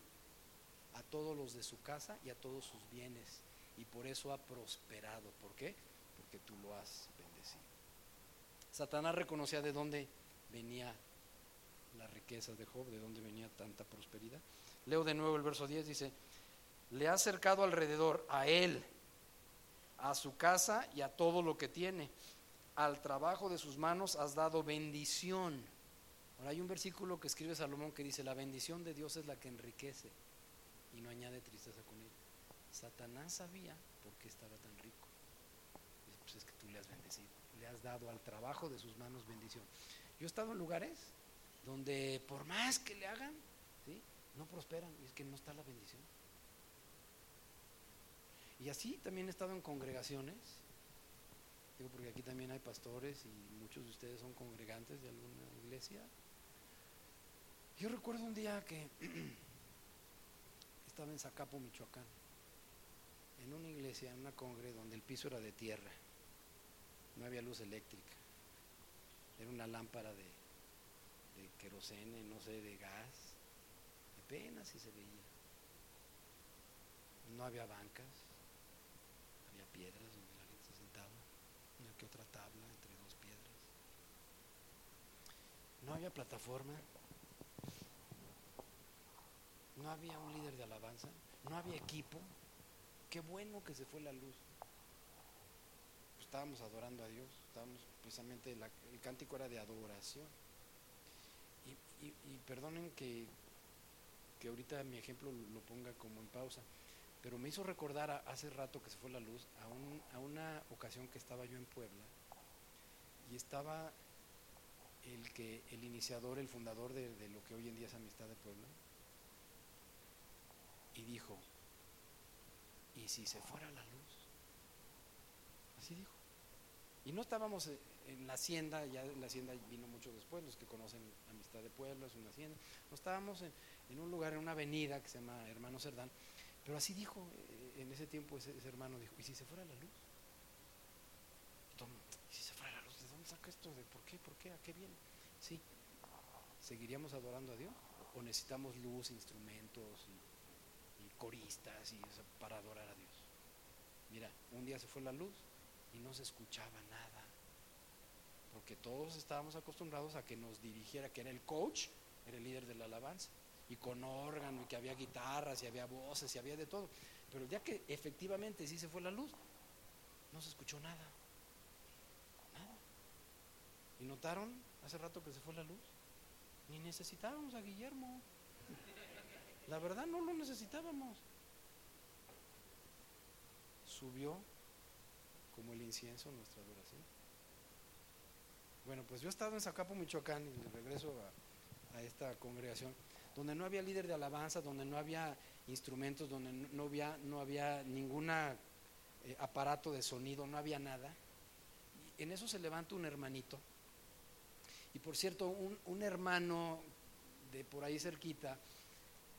a todos los de su casa y a todos sus bienes. Y por eso ha prosperado. ¿Por qué? Porque tú lo has bendecido. Satanás reconocía de dónde venía las riquezas de Job, de dónde venía tanta prosperidad. Leo de nuevo el verso 10, dice, le ha acercado alrededor a él, a su casa y a todo lo que tiene. Al trabajo de sus manos has dado bendición. Ahora hay un versículo que escribe Salomón que dice, la bendición de Dios es la que enriquece y no añade tristeza con él. Satanás sabía por qué estaba tan rico. Dice, pues es que tú le has bendecido, le has dado al trabajo de sus manos bendición. Yo he estado en lugares donde por más que le hagan, ¿sí? no prosperan y es que no está la bendición. Y así también he estado en congregaciones, digo porque aquí también hay pastores y muchos de ustedes son congregantes de alguna iglesia. Yo recuerdo un día que estaba en Zacapo, Michoacán, en una iglesia, en una congre donde el piso era de tierra, no había luz eléctrica, era una lámpara de, de querosene, no sé, de gas, apenas si se veía. No había bancas, había piedras donde la gente se sentaba, una que otra tabla entre dos piedras. No había plataforma, no había un líder de alabanza, no había equipo. Qué bueno que se fue la luz. Pues estábamos adorando a Dios, estábamos precisamente, la, el cántico era de adoración. Y, y, y perdonen que, que ahorita mi ejemplo lo ponga como en pausa, pero me hizo recordar a, hace rato que se fue la luz a, un, a, una ocasión que estaba yo en Puebla y estaba el que el iniciador, el fundador de, de, lo que hoy en día es Amistad de Puebla y dijo, ¿y si se fuera la luz? Así dijo. Y no estábamos en la hacienda, ya la hacienda vino mucho después, los que conocen Amistad de Puebla, es una hacienda, no estábamos en, un lugar, en una avenida que se llama Hermano Cerdán, pero así dijo eh, en ese tiempo ese, hermano, dijo, ¿y si se fuera la luz? ¿Y si se fuera la luz? ¿De dónde saca esto? ¿De por qué? ¿Por qué? ¿A qué viene? Sí, ¿seguiríamos adorando a Dios? ¿O necesitamos luz, instrumentos y coristas y eso para adorar a Dios? Mira, un día se fue la luz y no se escuchaba nada, porque todos estábamos acostumbrados a que nos dirigiera, que era el coach, era el líder de la alabanza y con órgano y que había guitarras y había voces y había de todo. Pero ya que efectivamente sí se fue la luz, no se escuchó nada. Nada. ¿Y notaron hace rato que se fue la luz? Ni necesitábamos a Guillermo. La verdad no lo necesitábamos. Subió como el incienso nuestra adoración. Bueno, pues yo he estado en Zacapo, Michoacán, y regreso a, esta congregación, donde no había líder de alabanza, donde no había instrumentos, donde no había, no había ningún eh, aparato de sonido, no había nada. En eso se levanta un hermanito. Y por cierto, un, un hermano de por ahí cerquita,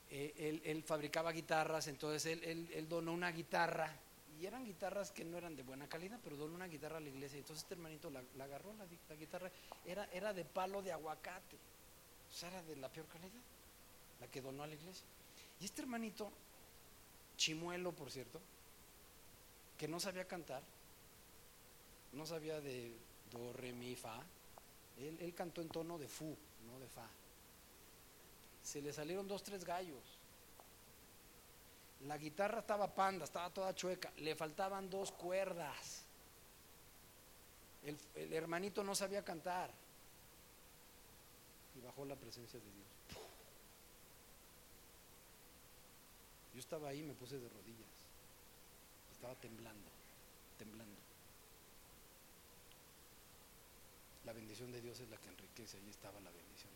eh, él, fabricaba guitarras, entonces él, donó una guitarra, y eran guitarras que no eran de buena calidad, pero donó una guitarra a la iglesia. Entonces este hermanito la, agarró, la, guitarra, era, de palo de aguacate, o sea, era de la peor calidad, la que donó a la iglesia. Y este hermanito, chimuelo por cierto, que no sabía cantar, no sabía de do, re, mi, fa, él cantó en tono de fu, no de fa. Se le salieron dos, tres gallos. La guitarra estaba panda, estaba toda chueca, le faltaban dos cuerdas. El, hermanito no sabía cantar. Y bajó la presencia de Dios. Yo estaba ahí, me puse de rodillas. Estaba temblando, temblando. La bendición de Dios es la que enriquece, ahí estaba la bendición.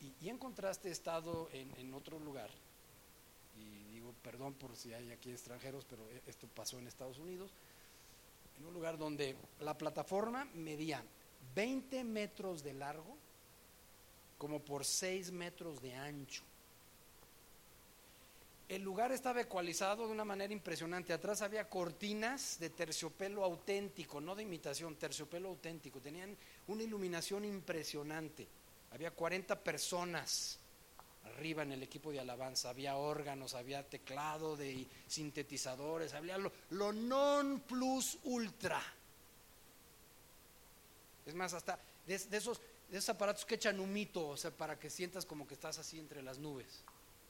Y, y en contraste he estado en, en otro lugar, y digo, perdón por si hay aquí extranjeros, pero esto pasó en Estados Unidos, en un lugar donde la plataforma medía 20 metros de largo como por 6 metros de ancho. El lugar estaba ecualizado de una manera impresionante. Atrás había cortinas de terciopelo auténtico, no de imitación, terciopelo auténtico. Tenían una iluminación impresionante. Había 40 personas arriba en el equipo de alabanza. Había órganos, había teclado de sintetizadores, había lo, non plus ultra. Es más, hasta de, de, esos, de esos aparatos que echan humito, o sea, para que sientas como que estás así entre las nubes.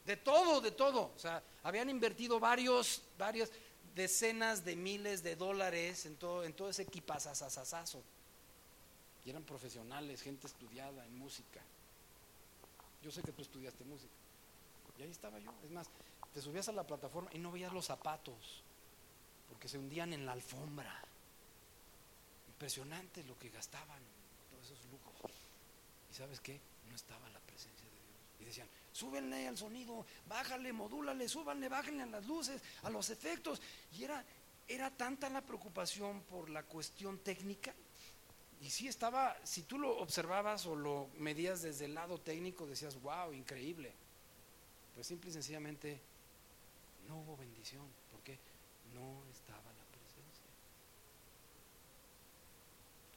De todo, de todo. O sea, habían invertido varios, varias decenas de miles de dólares en todo, en todo ese equipazazazazo. Y eran profesionales, gente estudiada en música. Yo sé que tú estudiaste música. Y ahí estaba yo. Es más, te subías a la plataforma y no veías los zapatos, porque se hundían en la alfombra. Impresionante lo que gastaban, todos esos lujos. ¿Y sabes qué? No estaba la presencia de Dios. Y decían, súbenle al sonido, bájale, modúlale, súbanle, bájenle a las luces, a los efectos. Y era, era tanta la preocupación por la cuestión técnica. Y sí estaba, si tú lo observabas o lo medías desde el lado técnico, decías, wow, increíble. Pues simple y sencillamente no hubo bendición, porque no estaba la presencia.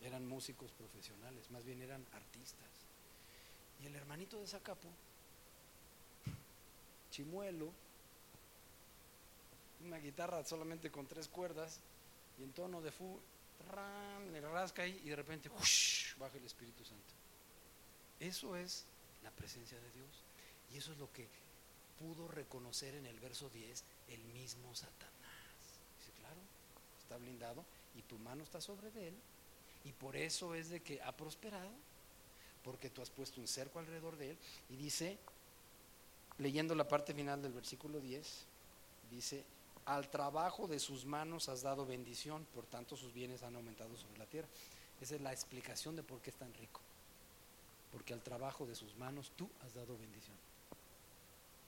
Eran músicos profesionales, más bien eran artistas. Y el hermanito de Zacapo chimuelo, una guitarra solamente con tres cuerdas y en tono de fu, ran, le rasca ahí y de repente ¡ush! baja el Espíritu Santo. Eso es la presencia de Dios y eso es lo que pudo reconocer en el verso 10 el mismo Satanás. Dice, claro, está blindado y tu mano está sobre él y por eso es de que ha prosperado porque tú has puesto un cerco alrededor de él y dice leyendo la parte final del versículo 10, dice, al trabajo de sus manos has dado bendición, por tanto sus bienes han aumentado sobre la tierra. Esa es la explicación de por qué es tan rico. Porque al trabajo de sus manos tú has dado bendición.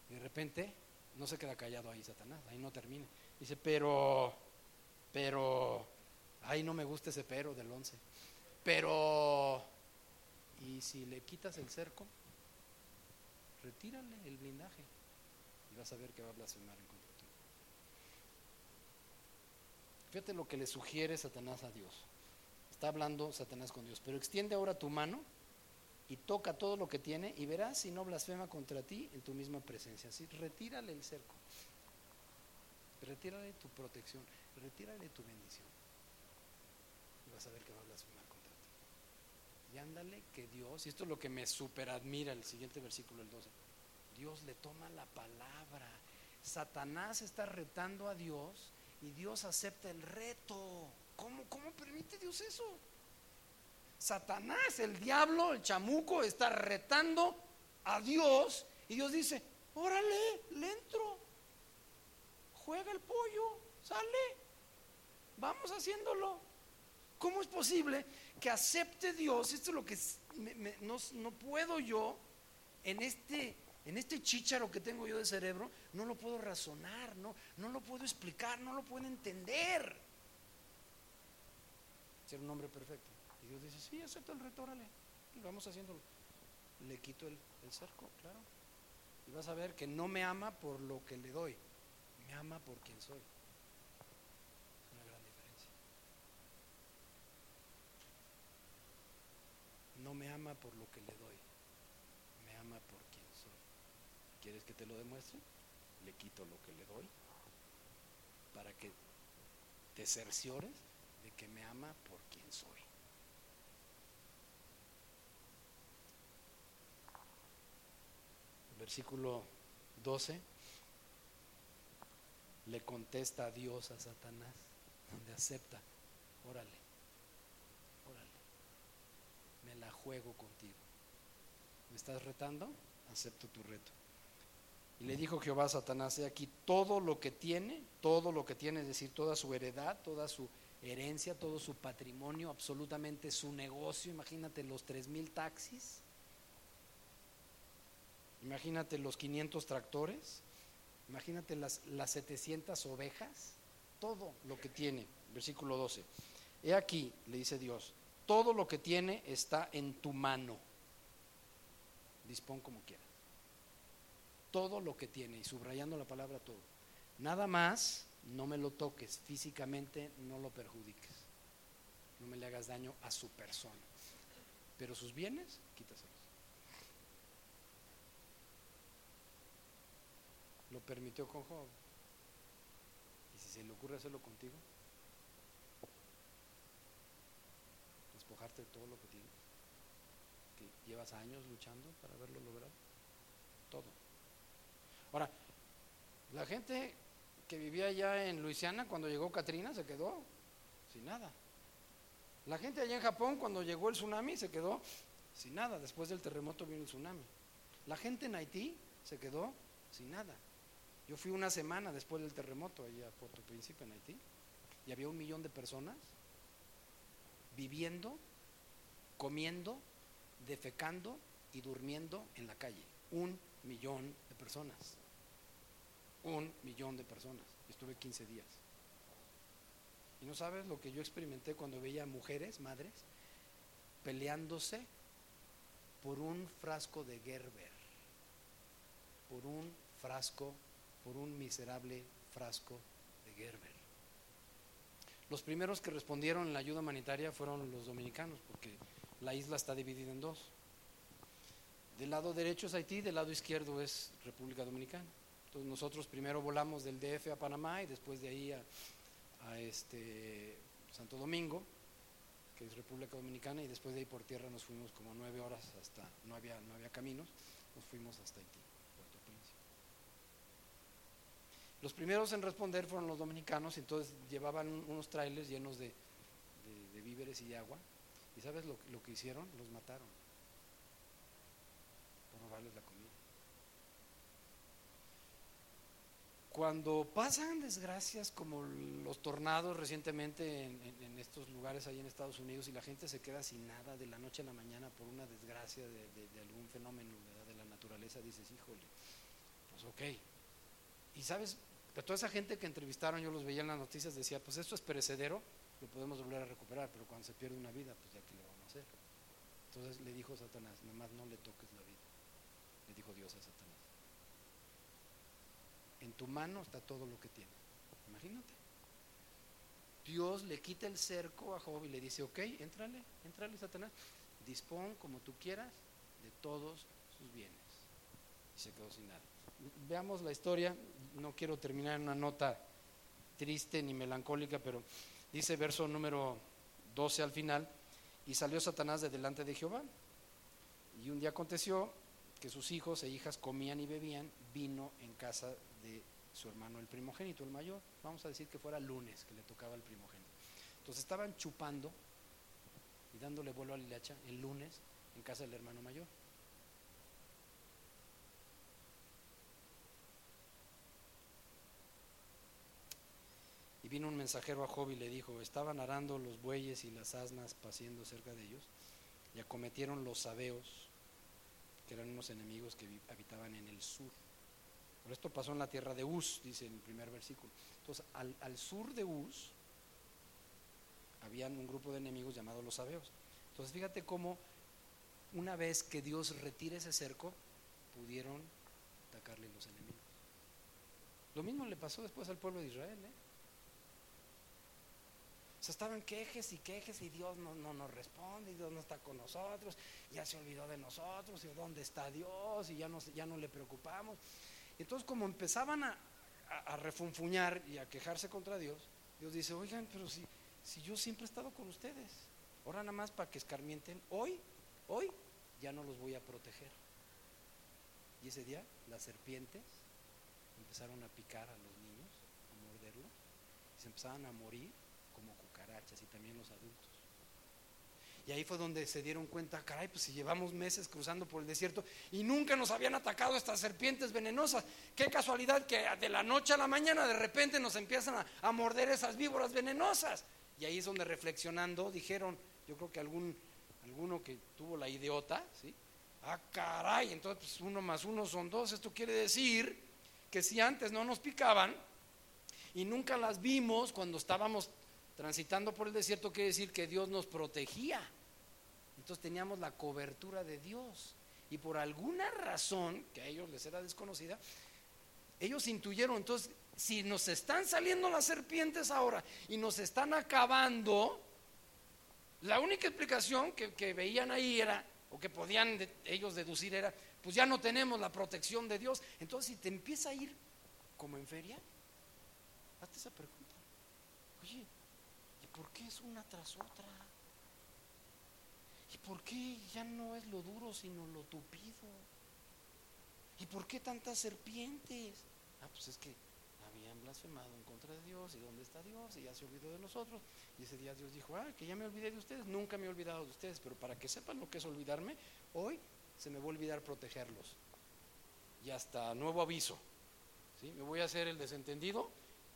Y de repente no se queda callado ahí Satanás, ahí no termina. Dice, pero, pero, ahí no me gusta ese pero del 11. Pero, ¿y si le quitas el cerco? retírale el blindaje y vas a ver que va a blasfemar en contra tuyo. Fíjate lo que le sugiere Satanás a Dios. Está hablando Satanás con Dios, pero extiende ahora tu mano y toca todo lo que tiene y verás si no blasfema contra ti en tu misma presencia. Así, retírale el cerco, retírale tu protección, retírale tu bendición y vas a ver que va a blasfemar contra ti. Y ándale que Dios, y esto es lo que me superadmira el siguiente versículo, el 12, Dios le toma la palabra, Satanás está retando a Dios y Dios acepta el reto. ¿Cómo, cómo permite Dios eso? Satanás, el diablo, el chamuco, está retando a Dios y Dios dice, órale, le entro, juega el pollo, sale, vamos haciéndolo. ¿Cómo es posible que acepte Dios? Esto es lo que no, no, puedo yo en este, en este chícharo que tengo yo de cerebro, no lo puedo razonar, no, no lo puedo explicar, no lo puedo entender. Ser un hombre perfecto. Y Dios dice, sí, acepto el reto, órale, y vamos haciéndolo. Le quito el, el cerco, claro. Y vas a ver que no me ama por lo que le doy, me ama por quien soy. no me ama por lo que le doy, me ama por quien. ¿Quieres que te lo demuestre? Le quito lo que le doy para que te cerciores de que me ama por quien soy. Versículo 12 le contesta a Dios a Satanás, donde acepta, órale, la juego contigo. ¿Me estás retando? Acepto tu reto. Y le dijo Jehová a Satanás, he aquí todo lo que tiene, todo lo que tiene, es decir, toda su heredad, toda su herencia, todo su patrimonio, absolutamente su negocio, imagínate los tres mil taxis, imagínate los 500 tractores, imagínate las, las 700 ovejas, todo lo que tiene, versículo 12. He aquí, le dice Dios, todo lo que tiene está en tu mano. Dispón como quieras. Todo lo que tiene, y subrayando la palabra todo. Nada más, no me lo toques físicamente, no lo perjudiques. No me le hagas daño a su persona. Pero sus bienes, quítaselos. Lo permitió con Job. Y si se le ocurre hacerlo contigo, despojarte de todo lo que tienes, que llevas años luchando para haberlo logrado, todo. Ahora, la gente que vivía allá en Luisiana cuando llegó Katrina se quedó sin nada. La gente allá en Japón cuando llegó el tsunami se quedó sin nada. Después del terremoto vino el tsunami. La gente en Haití se quedó sin nada. Yo fui una semana después del terremoto allá a Puerto Príncipe en Haití y había un millón de personas viviendo, comiendo, defecando y durmiendo en la calle. Un millón de personas. Un millón de personas. Estuve 15 días. Y no sabes lo que yo experimenté cuando veía mujeres, madres, peleándose por un frasco de Gerber, por un frasco, por un miserable frasco de Gerber. Los primeros que respondieron en la ayuda humanitaria fueron los dominicanos, porque la isla está dividida en dos. Del lado derecho es Haití, del lado izquierdo es República Dominicana. Nosotros primero volamos del DF a Panamá y después de ahí a, este Santo Domingo, que es República Dominicana, y después de ahí por tierra nos fuimos como nueve horas hasta, no había, no había caminos, nos fuimos hasta Haití. Los primeros en responder fueron los dominicanos, entonces llevaban unos trailers llenos de, víveres y agua. ¿Y sabes lo, que hicieron? Los mataron por robarles la comida. Cuando pasan desgracias como los tornados recientemente en, estos lugares ahí en Estados Unidos y la gente se queda sin nada de la noche a la mañana por una desgracia de, algún fenómeno de la naturaleza, dices, híjole, pues ok. Y sabes, pero toda esa gente que entrevistaron, yo los veía en las noticias, decía, pues esto es perecedero, lo podemos volver a recuperar, pero cuando se pierde una vida, pues ya que le vamos a hacer. Entonces le dijo Satanás, nomás no le toques la vida. Le dijo Dios a Satanás. En tu mano está todo lo que tiene. Imagínate. Dios le quita el cerco a Job y le dice, ok, entrale, entrale Satanás, dispón como tú quieras de todos sus bienes. Y se quedó sin nada veamos la historia, no quiero terminar en una nota triste ni melancólica, pero dice verso número 12 al final, y salió Satanás de delante de Jehová. Y un día aconteció que sus hijos e hijas comían y bebían vino en casa de su hermano el primogénito, el mayor. Vamos a decir que fuera lunes que le tocaba el primogénito. Entonces estaban chupando y dándole vuelo a la el lunes en casa del hermano mayor. Y vino un mensajero a Job y le dijo, estaban arando los bueyes y las asnas paciendo cerca de ellos, y acometieron los sabeos, que eran unos enemigos que habitaban en el sur. Por esto pasó en la tierra de Uz, dice el primer versículo. Entonces, al, sur de Uz, habían un grupo de enemigos llamados los sabeos. Entonces, fíjate cómo una vez que Dios retire ese cerco, pudieron atacarle los enemigos. Lo mismo le pasó después al pueblo de Israel. ¿eh? sea, estaban quejes y quejes y Dios no, no, nos responde y Dios no está con nosotros, ya se olvidó de nosotros y dónde está Dios y ya no, ya no le preocupamos. Entonces como empezaban a, refunfuñar y a quejarse contra Dios, Dios dice, oigan, pero si, si yo siempre he estado con ustedes, ahora nada más para que escarmienten, hoy, hoy ya no los voy a proteger. Y ese día las serpientes empezaron a picar a los niños, a morderlos, y se empezaban a morir y también los adultos. Y ahí fue donde se dieron cuenta, caray, pues si llevamos meses cruzando por el desierto y nunca nos habían atacado estas serpientes venenosas, qué casualidad que de la noche a la mañana de repente nos empiezan a, morder esas víboras venenosas. Y ahí es donde reflexionando dijeron, yo creo que algún, alguno que tuvo la idiota, ¿sí? Ah, caray, entonces pues uno más uno son dos, esto quiere decir que si antes no nos picaban y nunca las vimos cuando estábamos Transitando por el desierto quiere decir que Dios nos protegía. Entonces teníamos la cobertura de Dios. Y por alguna razón, que a ellos les era desconocida, ellos intuyeron, entonces, si nos están saliendo las serpientes ahora y nos están acabando, la única explicación que, veían ahí era, o que podían ellos deducir era, pues ya no tenemos la protección de Dios. Entonces, si te empieza a ir como en feria, hazte esa pregunta. Oye, ¿por qué es una tras otra? ¿Y por qué ya no es lo duro sino lo tupido? ¿Y por qué tantas serpientes? Ah, pues es que habían blasfemado en contra de Dios y dónde está Dios y ya se olvidó de nosotros. Y ese día Dios dijo, ah, que ya me olvidé de ustedes, nunca me he olvidado de ustedes, pero para que sepan lo que es olvidarme, hoy se me va a olvidar protegerlos. Y hasta nuevo aviso. ¿sí? Me voy a hacer el desentendido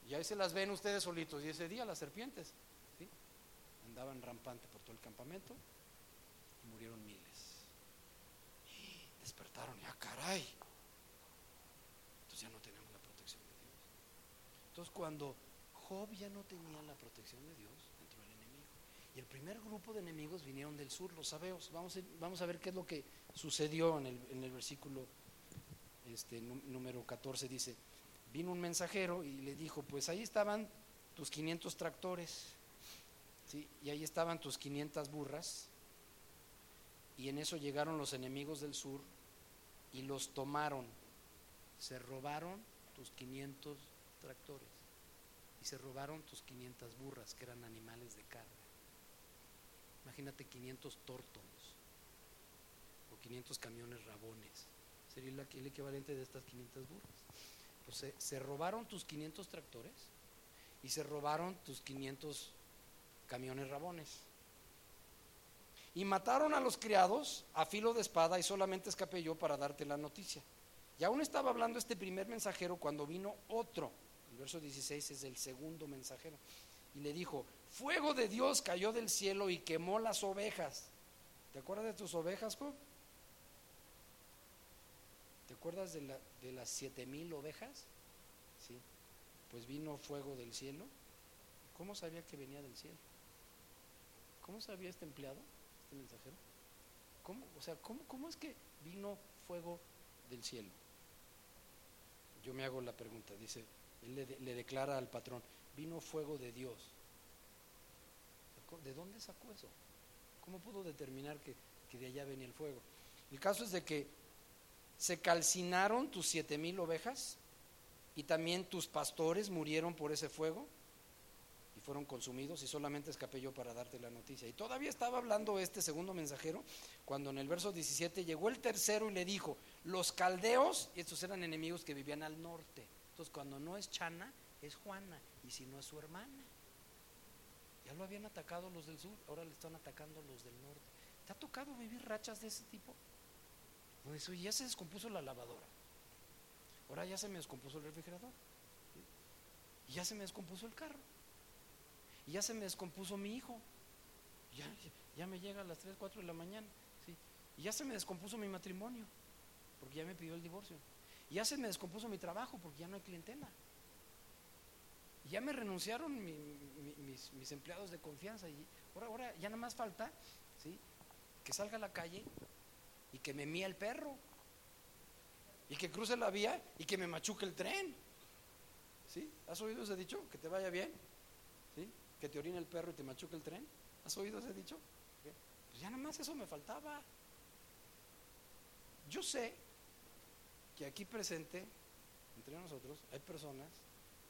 y ahí se las ven ustedes solitos. Y ese día las serpientes andaban rampante por todo el campamento murieron miles. Y despertaron, ya caray. Entonces ya no tenemos la protección de Dios. Entonces cuando Job ya no tenía la protección de Dios, entró el enemigo. Y el primer grupo de enemigos vinieron del sur, los sabeos. Vamos a, vamos a ver qué es lo que sucedió en el, en el versículo este, número 14. Dice, vino un mensajero y le dijo, pues ahí estaban tus 500 tractores y ahí estaban tus 500 burras, y en eso llegaron los enemigos del sur y los tomaron. Se robaron tus 500 tractores y se robaron tus 500 burras, que eran animales de carga. Imagínate 500 tórtolos o 500 camiones rabones. Sería el equivalente de estas 500 burras. Pues se robaron tus 500 tractores y se robaron tus 500 camiones rabones. Y mataron a los criados a filo de espada y solamente escapé yo para darte la noticia. Y aún estaba hablando este primer mensajero cuando vino otro. El verso 16 es el segundo mensajero. Y le dijo, fuego de Dios cayó del cielo y quemó las ovejas. ¿Te acuerdas de tus ovejas, Job? ¿Te acuerdas de, de las siete mil ovejas? Sí. Pues vino fuego del cielo. ¿Cómo sabía que venía del cielo? ¿Cómo sabía este empleado, este mensajero? ¿Cómo, o sea, ¿cómo, es que vino fuego del cielo? Yo me hago la pregunta, dice, él le, declara al patrón, vino fuego de Dios. ¿De dónde sacó eso? ¿Cómo pudo determinar que, que de allá venía el fuego? El caso es de que se calcinaron tus siete mil ovejas y también tus pastores murieron por ese fuego fueron consumidos y solamente escapé yo para darte la noticia. Y todavía estaba hablando este segundo mensajero cuando en el verso 17 llegó el tercero y le dijo, los caldeos, y estos eran enemigos que vivían al norte, Entonces, cuando no es Chana, es Juana, y si no es su hermana. Ya lo habían atacado los del sur, ahora le están atacando los del norte. ¿Te ha tocado vivir rachas de ese tipo? Pues, ya se descompuso la lavadora. Ahora ya se me descompuso el refrigerador. Y ya se me descompuso el carro. Y ya se me descompuso mi hijo. Ya, ya me llega a las 3, 4 de la mañana. Y ya se me descompuso mi matrimonio. Porque ya me pidió el divorcio. Y ya se me descompuso mi trabajo porque ya no hay clientela. Y ya me renunciaron mis, mis, empleados de confianza. Y ahora, ahora ya nada más falta ¿sí? que salga a la calle y que me mía el perro. Y que cruce la vía y que me machuque el tren. ¿Sí? ¿Has oído ese dicho? Que te vaya bien. Que te orine el perro y te machuque el tren. ¿Has oído ese dicho? Pues ya nada más eso me faltaba. Yo sé que aquí presente, entre nosotros, hay personas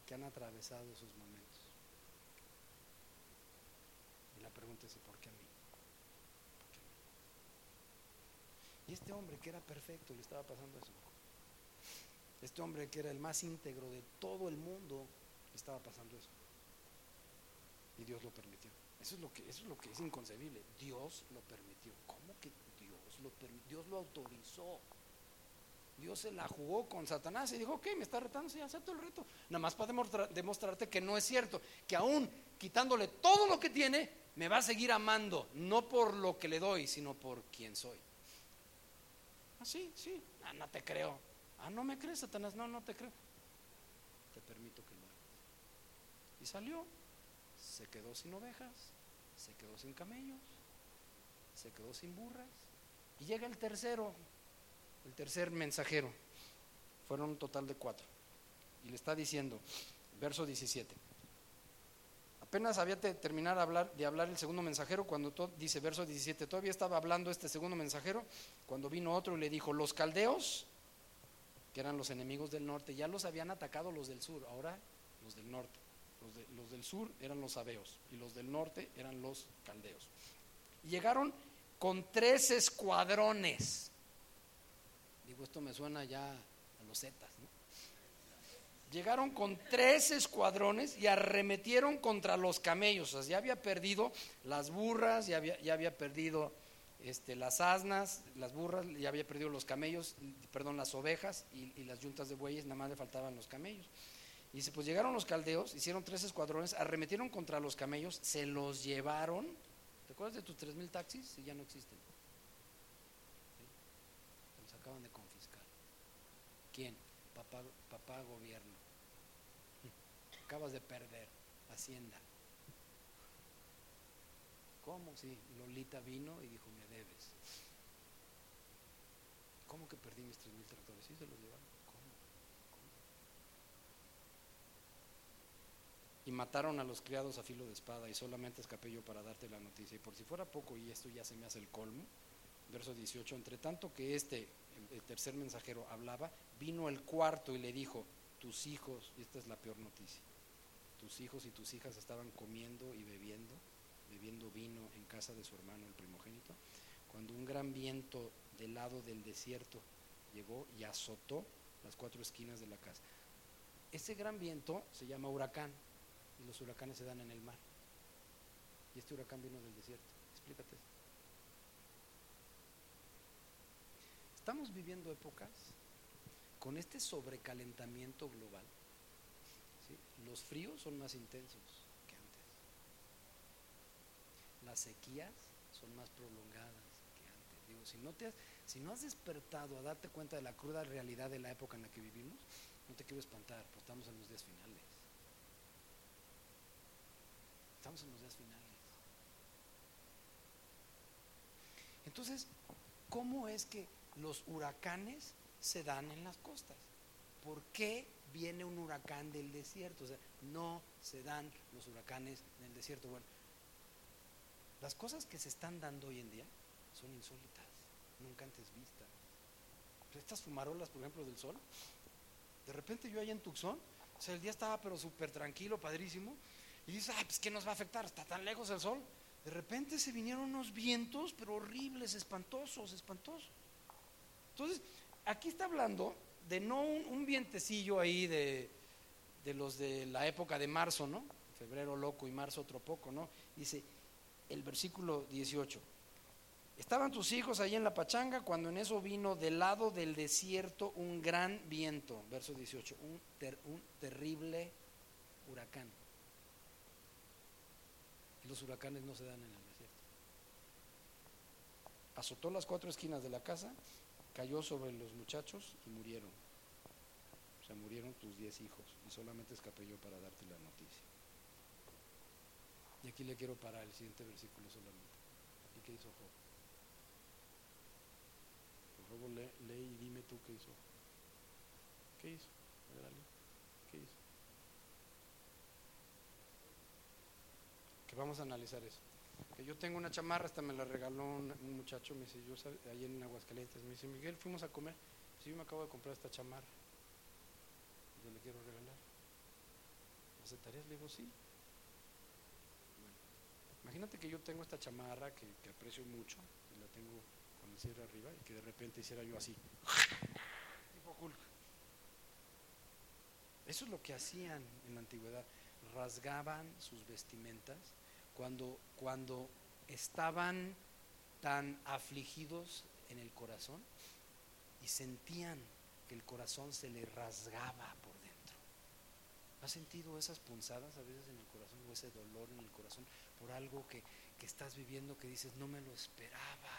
que han atravesado esos momentos. Y la pregunta es, ¿por qué a mí? ¿Por qué a mí? Y este hombre que era perfecto le estaba pasando eso. Este hombre que era el más íntegro de todo el mundo le estaba pasando eso. Y Dios lo permitió. Eso es lo que, eso es, lo que es inconcebible. Dios lo permitió. ¿Cómo que Dios lo permitió? Dios lo autorizó. Dios se la jugó con Satanás y dijo, ok, me está retando, sí, acepto el reto. Nada más para demostrarte que no es cierto, que aún quitándole todo lo que tiene, me va a seguir amando, no por lo que le doy, sino por quien soy. Ah, sí, sí, ah, no te creo. Ah, no me crees, Satanás, no, no te creo. Te permito que lo hagas. Y salió, se quedó sin ovejas, se quedó sin camellos, se quedó sin burras. Y llega el tercero, el tercer mensajero. Fueron un total de cuatro. Y le está diciendo, verso 17. Apenas había de terminar de hablar, de hablar el segundo mensajero cuando todo, dice verso 17, todavía estaba hablando este segundo mensajero cuando vino otro y le dijo, los caldeos, que eran los enemigos del norte, ya los habían atacado los del sur, ahora los del norte. Los, del sur eran los sabeos y los del norte eran los caldeos. Llegaron con tres escuadrones Digo, esto me suena ya a los Zetas, Llegaron con tres escuadrones y arremetieron contra los camellos. O sea, ya había perdido las burras, ya había, ya había perdido este, las asnas, las burras, ya había perdido los camellos, perdón, las ovejas y, y, las yuntas de bueyes, nada más le faltaban los camellos. Y dice, pues llegaron los caldeos, hicieron tres escuadrones, arremetieron contra los camellos, se los llevaron. ¿Te acuerdas de tus tres mil taxis? Si ya no existen. acaban de ¿Quién? Papá, papá gobierno. Acabas de perder Hacienda. ¿Cómo? Sí, Lolita vino y dijo, me debes. ¿Cómo que perdí mis tres mil tractores? Sí, se los llevaron. ¿Cómo? Y mataron a los criados a filo de espada y solamente escapé yo para darte la noticia. Y por si fuera poco, y esto ya se me hace el colmo, verso 18, entre tanto que este, el tercer mensajero, hablaba, vino el cuarto y le dijo, tus hijos, y esta es la peor noticia, tus hijos y tus hijas estaban comiendo y bebiendo, bebiendo vino en casa de su hermano, el primogénito, cuando un gran viento del lado del desierto llegó y azotó las cuatro esquinas de la casa. Ese gran viento se llama huracán y los huracanes se dan en el mar. Y este huracán vino del desierto. Explícate. Estamos viviendo épocas con este sobrecalentamiento global, los fríos son más intensos que antes. Las sequías son más prolongadas que antes. Digo, si no, te has, si no has despertado a darte cuenta de la cruda realidad de la época en la que vivimos, no te quiero espantar, porque estamos en los días finales. Estamos en los días finales. Entonces, ¿cómo es que los huracanes se dan en las costas. ¿Por qué viene un huracán del desierto? O sea, no se dan los huracanes en el desierto. Bueno, las cosas que se están dando hoy en día son insólitas, nunca antes vistas. Estas fumarolas, por ejemplo, del sol, de repente yo ahí en Tucson, o sea, el día estaba pero súper tranquilo, padrísimo, y dices, ay, pues ¿qué nos va a afectar? Está tan lejos el sol. De repente se vinieron unos vientos, pero horribles, espantosos, espantosos. Entonces, aquí está hablando de no un, vientecillo ahí de, de los de la época de marzo, ¿no? Febrero loco y marzo otro poco, ¿no? Dice el versículo 18. Estaban tus hijos ahí en la pachanga cuando en eso vino del lado del desierto un gran viento, verso 18, un, un terrible huracán. Los huracanes no se dan en el desierto. Azotó las cuatro esquinas de la casa, cayó sobre los muchachos y murieron. O sea, murieron tus diez hijos y solamente escapé yo para darte la noticia. Y aquí le quiero parar el siguiente versículo solamente. ¿Y qué hizo Job? Por favor, lee, lee y dime tú qué hizo. ¿Qué hizo? ¿Qué hizo? Que vamos a analizar eso. Que yo tengo una chamarra, esta me la regaló un, muchacho, me dice, yo ahí en Aguascalientes, me dice, Miguel, fuimos a comer. Sí, yo me acabo de comprar esta chamarra. Yo le quiero regalar. ¿Aceptarías? Le digo, sí. Imagínate que yo tengo esta chamarra que, aprecio mucho, y la tengo con el cierre arriba, y que de repente hiciera yo así, tipo Hulk. Eso es lo que hacían en la antigüedad, rasgaban sus vestimentas cuando, cuando estaban tan afligidos en el corazón y sentían que el corazón se le rasgaba por dentro. ¿Has sentido esas punzadas a veces en el corazón o ese dolor en el corazón por algo que, estás viviendo que dices, no me lo esperaba?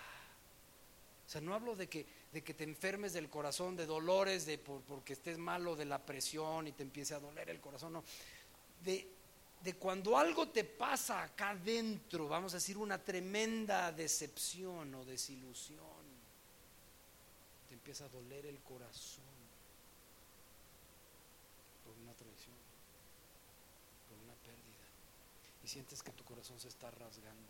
O sea, no hablo de que, de que te enfermes del corazón, de dolores, de por, porque estés malo de la presión y te empiece a doler el corazón, no. De, de cuando algo te pasa acá adentro, vamos a decir, una tremenda decepción o desilusión, te empieza a doler el corazón por una traición, por una pérdida, y sientes que tu corazón se está rasgando.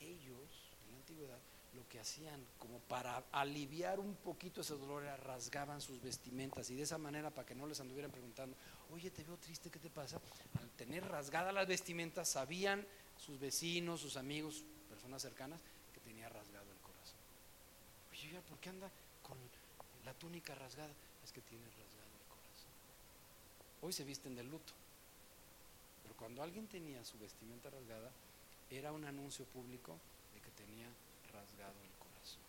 Ellos, en la antigüedad, lo que hacían como para aliviar un poquito ese dolor era rasgaban sus vestimentas y de esa manera para que no les anduvieran preguntando, oye, te veo triste, ¿qué te pasa? Al tener rasgadas las vestimentas sabían sus vecinos, sus amigos, personas cercanas que tenía rasgado el corazón. Oye, ¿por qué anda con la túnica rasgada? Es que tiene rasgado el corazón. Hoy se visten de luto, pero cuando alguien tenía su vestimenta rasgada, era un anuncio público de que tenía rasgado el corazón,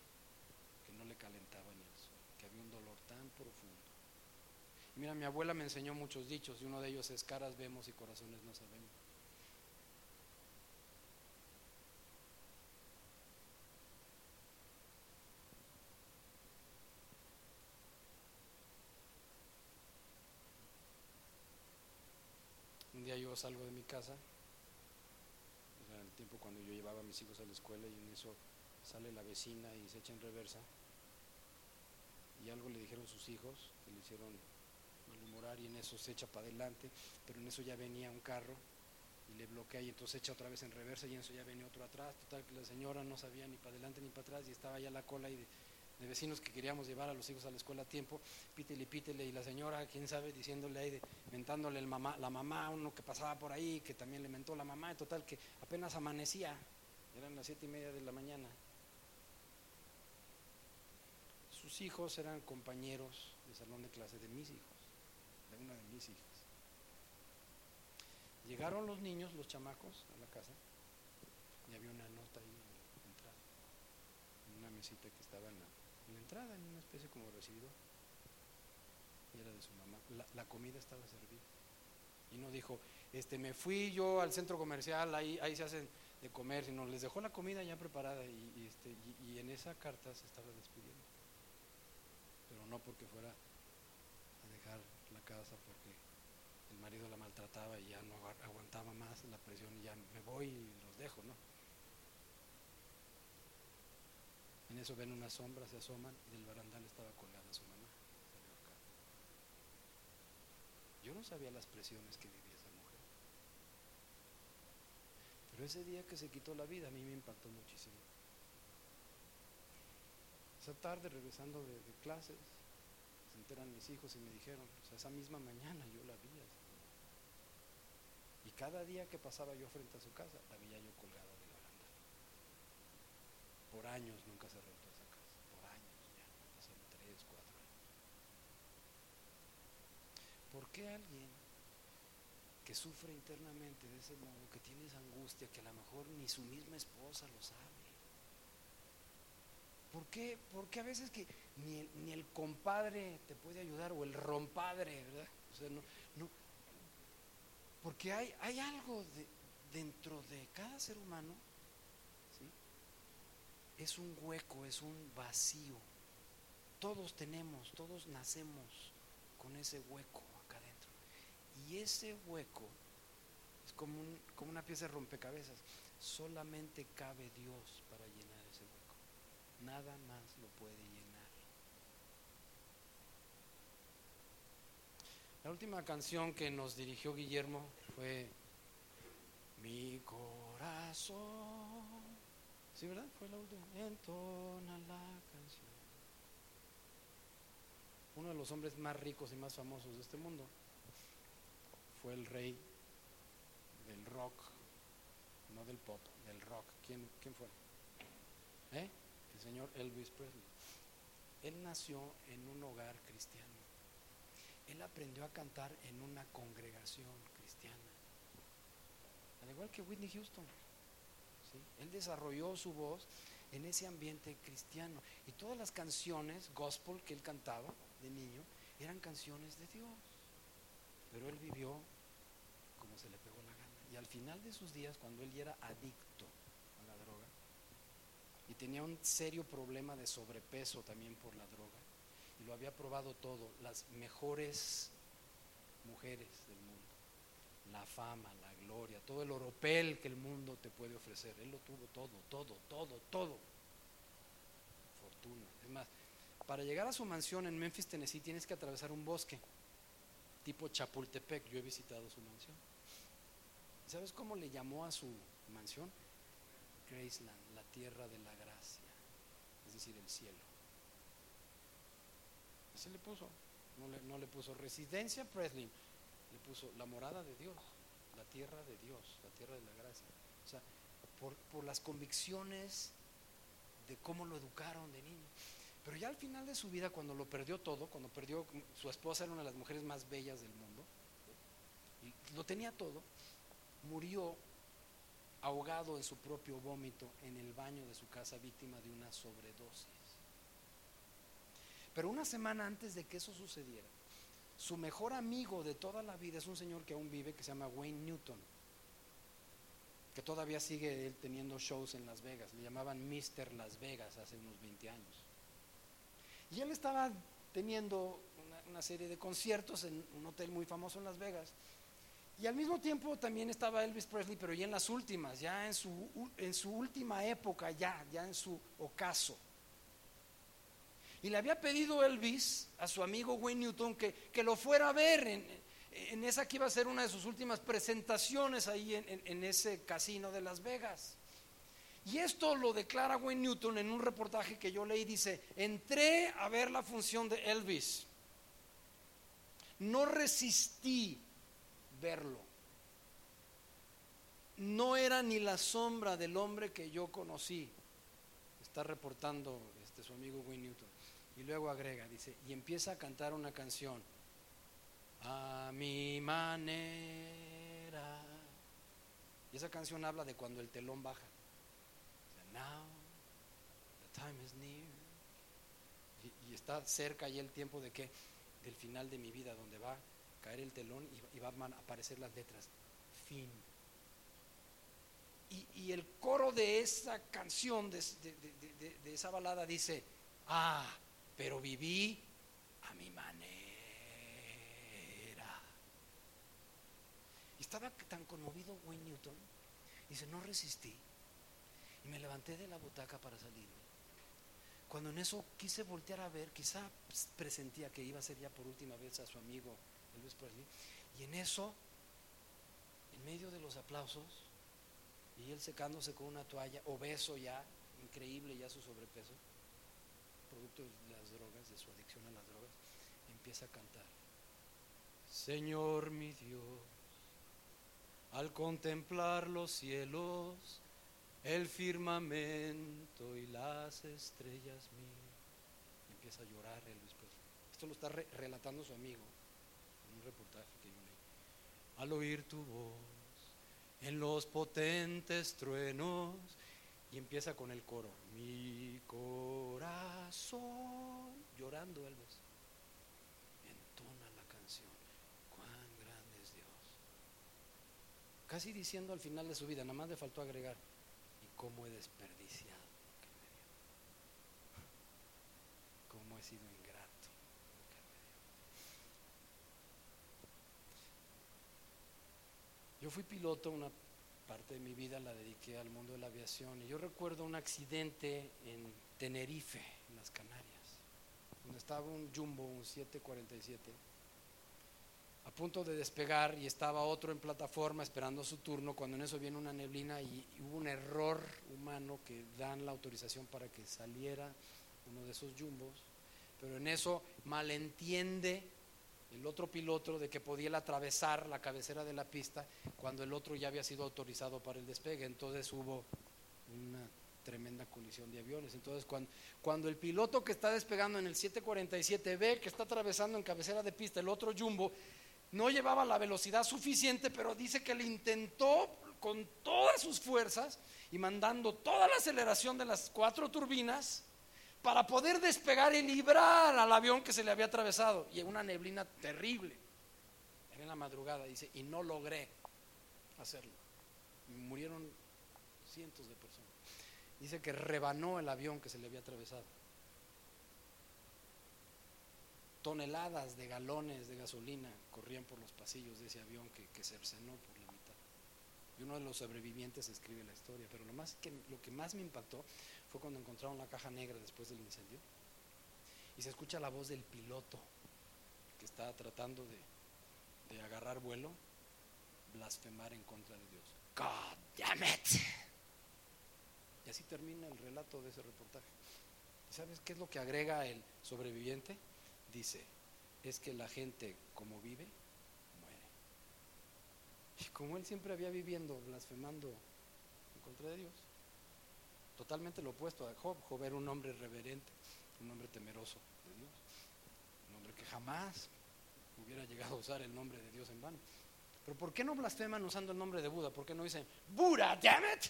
que no le calentaba ni el sol, que había un dolor tan profundo. Mira, mi abuela me enseñó muchos dichos y uno de ellos es caras vemos y corazones no sabemos. Un día yo salgo de mi casa, en el tiempo cuando yo llevaba a mis hijos a la escuela y en eso sale la vecina y se echa en reversa. Y algo le dijeron sus hijos, que le hicieron malhumorar y en eso se echa para adelante, pero en eso ya venía un carro y le bloquea y entonces echa otra vez en reversa y en eso ya venía otro atrás. Total que la señora no sabía ni para adelante ni para atrás y estaba ya la cola y de, vecinos que queríamos llevar a los hijos a la escuela a tiempo, pítele, pítele, y la señora, quién sabe, diciéndole ahí, de, mentándole el mamá, la mamá, uno que pasaba por ahí, que también le mentó la mamá, y total que apenas amanecía, eran las siete y media de la mañana, sus hijos eran compañeros de salón de clase de mis hijos, de una de mis hijas. Llegaron los niños, los chamacos, a la casa y había una nota ahí en la entrada, en una mesita que estaba en la, entrada, en una especie como recibido. Y era de su mamá. La, comida estaba servida. Y no dijo, este, me fui yo al centro comercial, ahí, ahí se hacen de comer, sino les dejó la comida ya preparada y, este, y en esa carta se estaba despidiendo no porque fuera a dejar la casa porque el marido la maltrataba y ya no aguantaba más la presión y ya me voy y los dejo, ¿no? En eso ven unas sombras, se asoman y del barandal estaba colgada su mamá. Yo no sabía las presiones que vivía esa mujer. Pero ese día que se quitó la vida a mí me impactó muchísimo. Esa tarde, regresando de, clases, se enteran mis hijos y me dijeron, esa misma mañana yo la vi. Y cada día que pasaba yo frente a su casa, la veía yo colgada de la baranda. Por años nunca se rentó esa casa, por años ya, pasaron tres, cuatro años. ¿Por qué alguien que sufre internamente de ese modo, que tiene esa angustia que a lo mejor ni su misma esposa lo sabe. ¿Por qué? Porque a veces que ni el, compadre te puede ayudar o el rompadre, ¿verdad? O sea, no, no. Porque hay, hay algo de, dentro de cada ser humano, es un hueco, es un vacío. Todos tenemos, todos nacemos con ese hueco acá adentro. Y ese hueco es como, un, como una pieza de rompecabezas. Solamente cabe Dios para llenar ese hueco. Nada más lo puede llenar. La última canción que nos dirigió Guillermo fue Mi corazón. ¿Sí, verdad? Fue la última. Entona la canción. Uno de los hombres más ricos y más famosos de este mundo fue el rey del rock, no del pop, del rock. ¿Quién, quién fue? ¿Eh? El señor Elvis Presley. Él nació en un hogar cristiano. Él aprendió a cantar en una congregación cristiana. Al igual que Whitney Houston. Él desarrolló su voz en ese ambiente cristiano. Y todas las canciones gospel que él cantaba de niño eran canciones de Dios. Pero él vivió como se le pegó la gana. Y al final de sus días, cuando él era adicto y tenía un serio problema de sobrepeso también por la droga, y lo había probado todo, las mejores mujeres del mundo, la fama, la gloria, todo el oropel que el mundo te puede ofrecer. Él lo tuvo todo, todo, todo, todo. Fortuna. Es más, para llegar a su mansión en Memphis, Tennessee, tienes que atravesar un bosque, tipo Chapultepec. Yo he visitado su mansión. ¿Sabes cómo le llamó a su mansión? Graceland, la tierra de la gracia, es decir, el cielo. Ese le puso, no le, no le puso residencia Presley, le puso la morada de Dios, la tierra de Dios, la tierra de la gracia. O sea, por, por las convicciones de cómo lo educaron de niño. Pero ya al final de su vida, cuando lo perdió todo, cuando perdió, su esposa era una de las mujeres más bellas del mundo, y lo tenía todo, murió ahogado en su propio vómito en el baño de su casa, víctima de una sobredosis. Pero una semana antes de que eso sucediera, su mejor amigo de toda la vida es un señor que aún vive, que se llama Wayne Newton, que todavía sigue él teniendo shows en Las Vegas. Le llamaban Mr. Las Vegas hace unos 20 años. Y él estaba teniendo una, una serie de conciertos en un hotel muy famoso en Las Vegas. Y al mismo tiempo también estaba Elvis Presley, pero ya en las últimas, ya en su, en su última época, ya, ya en su ocaso. Y le había pedido Elvis a su amigo Wayne Newton que, que lo fuera a ver en, en, esa que iba a ser una de sus últimas presentaciones ahí en, en, en ese casino de Las Vegas. Y esto lo declara Wayne Newton en un reportaje que yo leí. Dice, entré a ver la función de Elvis. No resistí verlo. No era ni la sombra del hombre que yo conocí. Está reportando este, su amigo Wayne Newton. Y luego agrega, dice, y empieza a cantar una canción. A mi manera. Y esa canción habla de cuando el telón baja. Now, the time is near. Y, y está cerca ya el tiempo de que, del final de mi vida, donde va caer el telón y, van a aparecer las letras. Fin. Y, y, el coro de esa canción, de, de, de, de, esa balada, dice, ah, pero viví a mi manera. Y estaba tan conmovido Wayne Newton, dice, no resistí. Y me levanté de la butaca para salirme. Cuando en eso quise voltear a ver, quizá presentía que iba a ser ya por última vez a su amigo Elvis Presley. Y en eso, en medio de los aplausos, y él secándose con una toalla, obeso ya, increíble ya su sobrepeso, producto de las drogas, de su adicción a las drogas, empieza a cantar. Señor mi Dios, al contemplar los cielos, el firmamento y las estrellas mías. Empieza a llorar Elvis Presley. Esto lo está re relatando su amigo un reportaje que yo leí. al oír tu voz, en los potentes truenos, y empieza con el coro, mi corazón, llorando Elvis, entona la canción, cuán grande es Dios. Casi diciendo al final de su vida, nada más le faltó agregar, y cómo he desperdiciado cómo he sido ingrato. lo que me dio. Yo fui piloto una parte de mi vida la dediqué al mundo de la aviación. Y yo recuerdo un accidente en Tenerife, en las Canarias, donde estaba un jumbo, un 747, a punto de despegar y estaba otro en plataforma esperando su turno, cuando en eso viene una neblina y, hubo un error humano que dan la autorización para que saliera uno de esos jumbos, pero en eso malentiende el otro piloto de que podía atravesar la cabecera de la pista cuando el otro ya había sido autorizado para el despegue. Entonces hubo una tremenda colisión de aviones. Entonces cuando, cuando el piloto que está despegando en el 747 ve que está atravesando en cabecera de pista el otro jumbo, no llevaba la velocidad suficiente, pero dice que le intentó con todas sus fuerzas y mandando toda la aceleración de las cuatro turbinas para poder despegar y librar al avión que se le había atravesado. Y una neblina terrible. Era en la madrugada, dice, y no logré hacerlo. Murieron cientos de personas. Dice que rebanó el avión que se le había atravesado. Toneladas de galones de gasolina corrían por los pasillos de ese avión que, que cercenó por la mitad. Y uno de los sobrevivientes escribe la historia. Pero lo, más que, lo que más me impactó fue cuando encontraron la caja negra después del incendio. Y se escucha la voz del piloto que está tratando de, de agarrar vuelo, blasfemar en contra de Dios. God damn it. Y así termina el relato de ese reportaje. ¿Y ¿Sabes qué es lo que agrega el sobreviviente? Dice, es que la gente como vive, muere. Y como él siempre había viviendo blasfemando en contra de Dios, totalmente lo opuesto a Job. Job era un hombre reverente, un hombre temeroso de Dios, un hombre que jamás hubiera llegado a usar el nombre de Dios en vano. Pero ¿por qué no blasfeman usando el nombre de Buda? ¿Por qué no dicen Buda, damn it?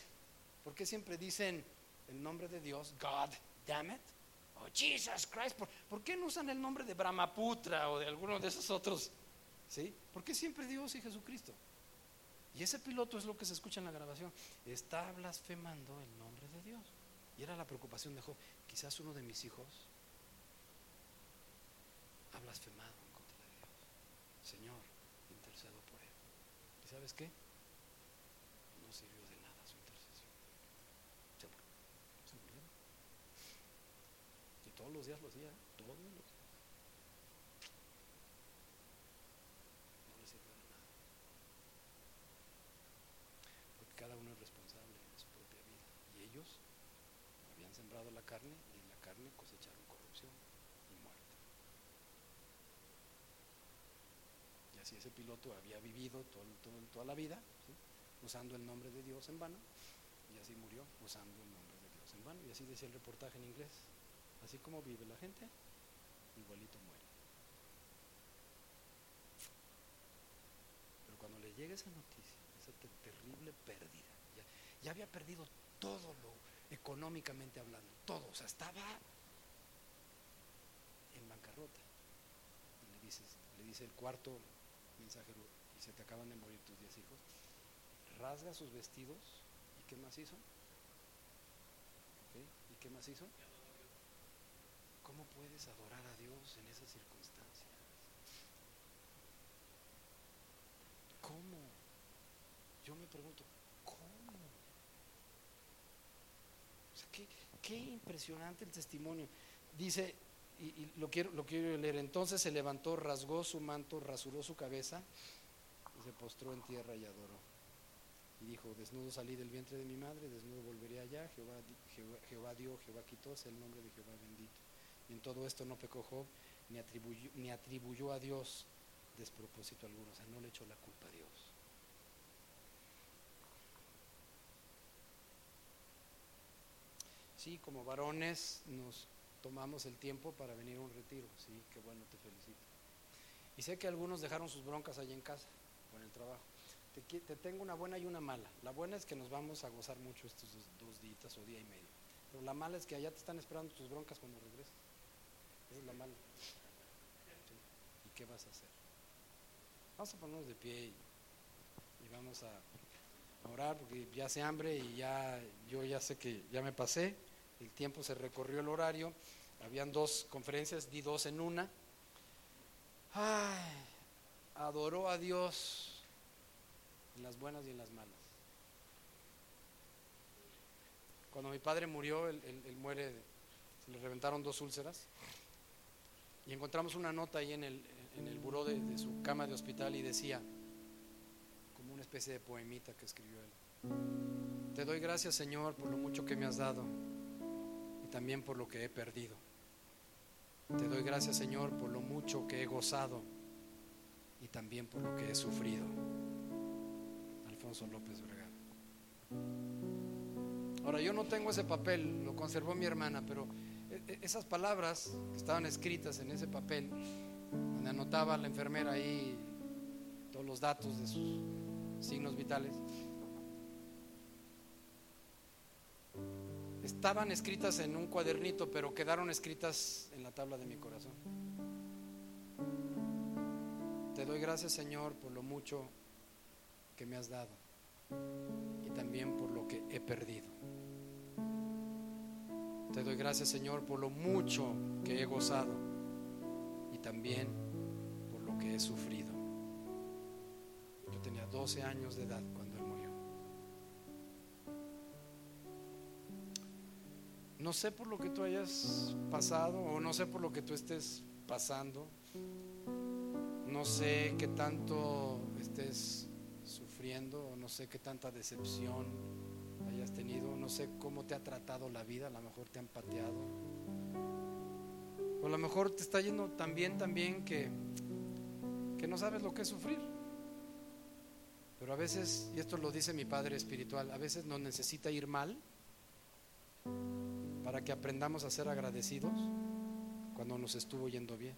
¿Por qué siempre dicen el nombre de Dios, God, damn it? O Jesus Christ. ¿Por, ¿por qué no usan el nombre de Brahmaputra o de alguno de esos otros? ¿Sí? ¿Por qué siempre Dios y Jesucristo? Y ese piloto es lo que se escucha en la grabación. Está blasfemando el nombre de Dios. Y era la preocupación de Job. Quizás uno de mis hijos ha blasfemado en contra de Dios. Señor, intercedo por él. ¿Y sabes qué? No sirvió de nada su intercesión. Se murió. Se murió. Y todos los días lo hacía. ¿eh? Todos los días. No le sirvió de nada. Porque cada uno es responsable de su propia vida. Y ellos habían sembrado la carne y en la carne cosecharon corrupción y muerte. Y así ese piloto había vivido toda la vida usando el nombre de Dios en vano y así murió usando el nombre de Dios en vano. Y así decía el reportaje en inglés. Así como vive la gente, igualito muere. Pero cuando le llega esa noticia, esa te- terrible pérdida, ya, había perdido todo lo económicamente hablando, todo, o sea, estaba en bancarrota. Le, dices, le dice el cuarto mensajero, y se te acaban de morir tus diez hijos, rasga sus vestidos, ¿y qué más hizo? ¿Y qué más hizo? ¿Cómo puedes adorar a Dios en esas circunstancias? ¿Cómo? Yo me pregunto, ¿cómo? O sea, qué, qué impresionante el testimonio. Dice, y, lo, quiero, lo quiero leer, entonces se levantó, rasgó su manto, rasuró su cabeza y se postró en tierra y adoró. Y dijo, desnudo salí del vientre de mi madre, desnudo volveré allá, Jehová, Jehová, dio, Jehová quitó, sea el nombre de Jehová bendito. Y en todo esto no pecó Job, ni atribuyó, ni atribuyó a Dios despropósito alguno, o sea, no le echó la culpa a Dios. Sí, como varones nos tomamos el tiempo para venir a un retiro, sí, qué bueno, te felicito. Y sé que algunos dejaron sus broncas allí en casa. con el trabajo. Te, te, tengo una buena y una mala. La buena es que nos vamos a gozar mucho estos dos, días o día y medio. Pero la mala es que allá te están esperando tus broncas cuando regreses. Esa es la mala. ¿Y qué vas a hacer? Vamos a ponernos de pie y, y vamos a orar porque ya hace hambre y ya yo ya sé que ya me pasé. El tiempo se recorrió el horario. Habían dos conferencias, di dos en una. Ay, adoró a Dios en las buenas y en las malas. Cuando mi padre murió, él, muere, se le reventaron dos úlceras y encontramos una nota ahí en el, en el buró de, de su cama de hospital y decía, como una especie de poemita que escribió él, te doy gracias Señor por lo mucho que me has dado también por lo que he perdido. Te doy gracias Señor por lo mucho que he gozado y también por lo que he sufrido. López Vergara. Ahora, yo no tengo ese papel, lo conservó mi hermana, pero e, e, esas palabras que estaban escritas en ese papel, donde anotaba la enfermera ahí todos los datos de sus signos vitales, estaban escritas en un cuadernito, pero quedaron escritas en la tabla de mi corazón. Te doy gracias, Señor, por lo mucho que me has dado y también por lo que he perdido. Te doy gracias, Señor, por lo mucho que he gozado y también por lo que he sufrido. Yo tenía 12 años de edad No sé por lo que tú hayas pasado o no sé por lo que tú estés pasando. No sé qué tanto estés sufriendo, o no sé qué tanta decepción hayas tenido, no sé cómo te ha tratado la vida, a lo mejor te han pateado, o a lo mejor te está yendo tan bien, tan bien que, que no sabes lo que es sufrir. Pero a veces, y esto lo dice mi padre espiritual, a veces nos necesita ir mal para que aprendamos a ser agradecidos cuando nos estuvo yendo bien.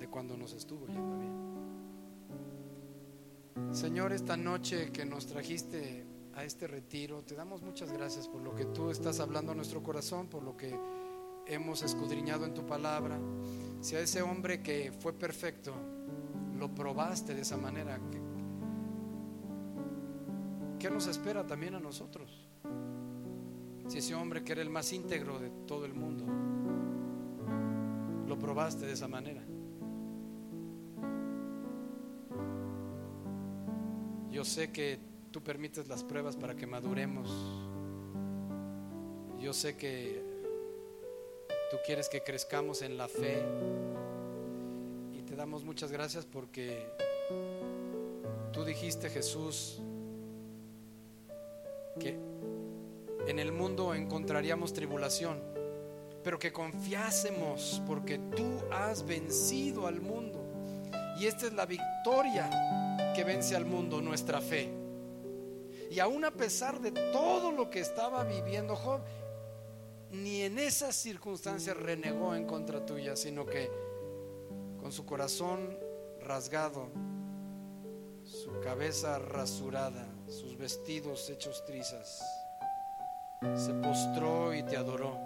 De cuando nos estuvo yendo bien. Señor, esta noche que nos trajiste a este retiro, te damos muchas gracias por lo que tú estás hablando a nuestro corazón, por lo que hemos escudriñado en tu palabra. Si a ese hombre que fue perfecto, lo probaste de esa manera, ¿qué nos espera también a nosotros? Si ese hombre que era el más íntegro de todo el mundo, lo probaste de esa manera. Yo sé que tú permites las pruebas para que maduremos. Yo sé que tú quieres que crezcamos en la fe. Y te damos muchas gracias porque tú dijiste, Jesús, que en el mundo encontraríamos tribulación, pero que confiásemos porque tú has vencido al mundo. Y esta es la victoria que vence al mundo, nuestra fe. Y aún a pesar de todo lo que estaba viviendo Job, ni en esas circunstancias renegó en contra tuya, sino que con su corazón rasgado, su cabeza rasurada, sus vestidos hechos trizas, se postró y te adoró.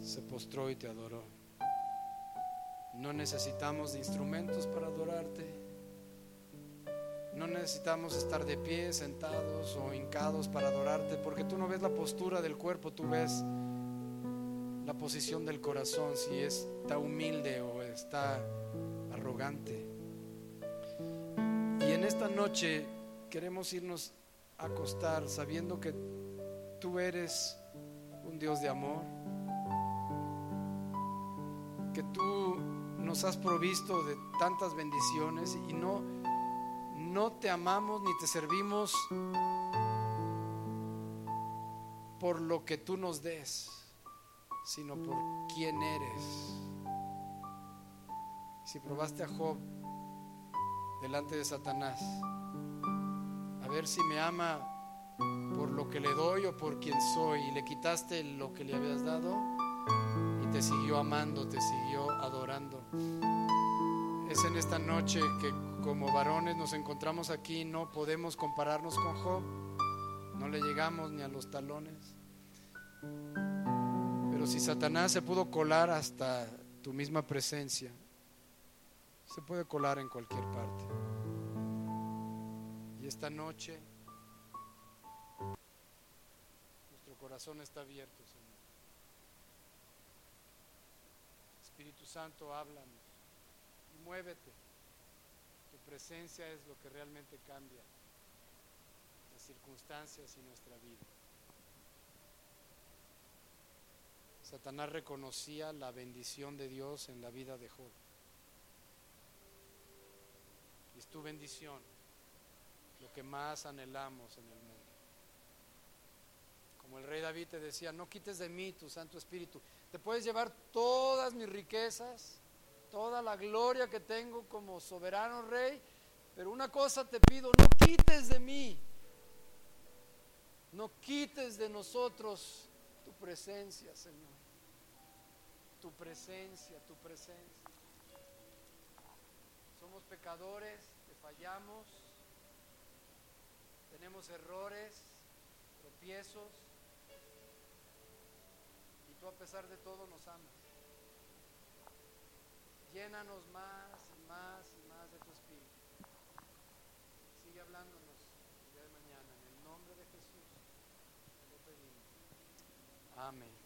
Se postró y te adoró. No necesitamos de instrumentos para adorarte. No necesitamos estar de pie, sentados o hincados para adorarte, porque tú no ves la postura del cuerpo, tú ves la posición del corazón, si está humilde o está arrogante. En esta noche queremos irnos a acostar sabiendo que tú eres un Dios de amor, que tú nos has provisto de tantas bendiciones y no, no te amamos ni te servimos por lo que tú nos des, sino por quién eres. Si probaste a Job delante de Satanás, a ver si me ama por lo que le doy o por quien soy, y le quitaste lo que le habías dado, y te siguió amando, te siguió adorando. Es en esta noche que como varones nos encontramos aquí, no podemos compararnos con Job, no le llegamos ni a los talones. Pero si Satanás se pudo colar hasta tu misma presencia, se puede colar en cualquier parte. Y esta noche nuestro corazón está abierto, Señor. Espíritu Santo, háblanos y muévete. Tu presencia es lo que realmente cambia las circunstancias y nuestra vida. Satanás reconocía la bendición de Dios en la vida de Job. Es tu bendición lo que más anhelamos en el mundo. Como el rey David te decía, no quites de mí tu Santo Espíritu. Te puedes llevar todas mis riquezas, toda la gloria que tengo como soberano rey, pero una cosa te pido, no quites de mí, no quites de nosotros tu presencia, Señor. Tu presencia, tu presencia. Somos pecadores, te fallamos, tenemos errores, tropiezos, y tú a pesar de todo nos amas. Llénanos más y más y más de tu espíritu. Sigue hablándonos el día de mañana. En el nombre de Jesús te pedimos. Amén.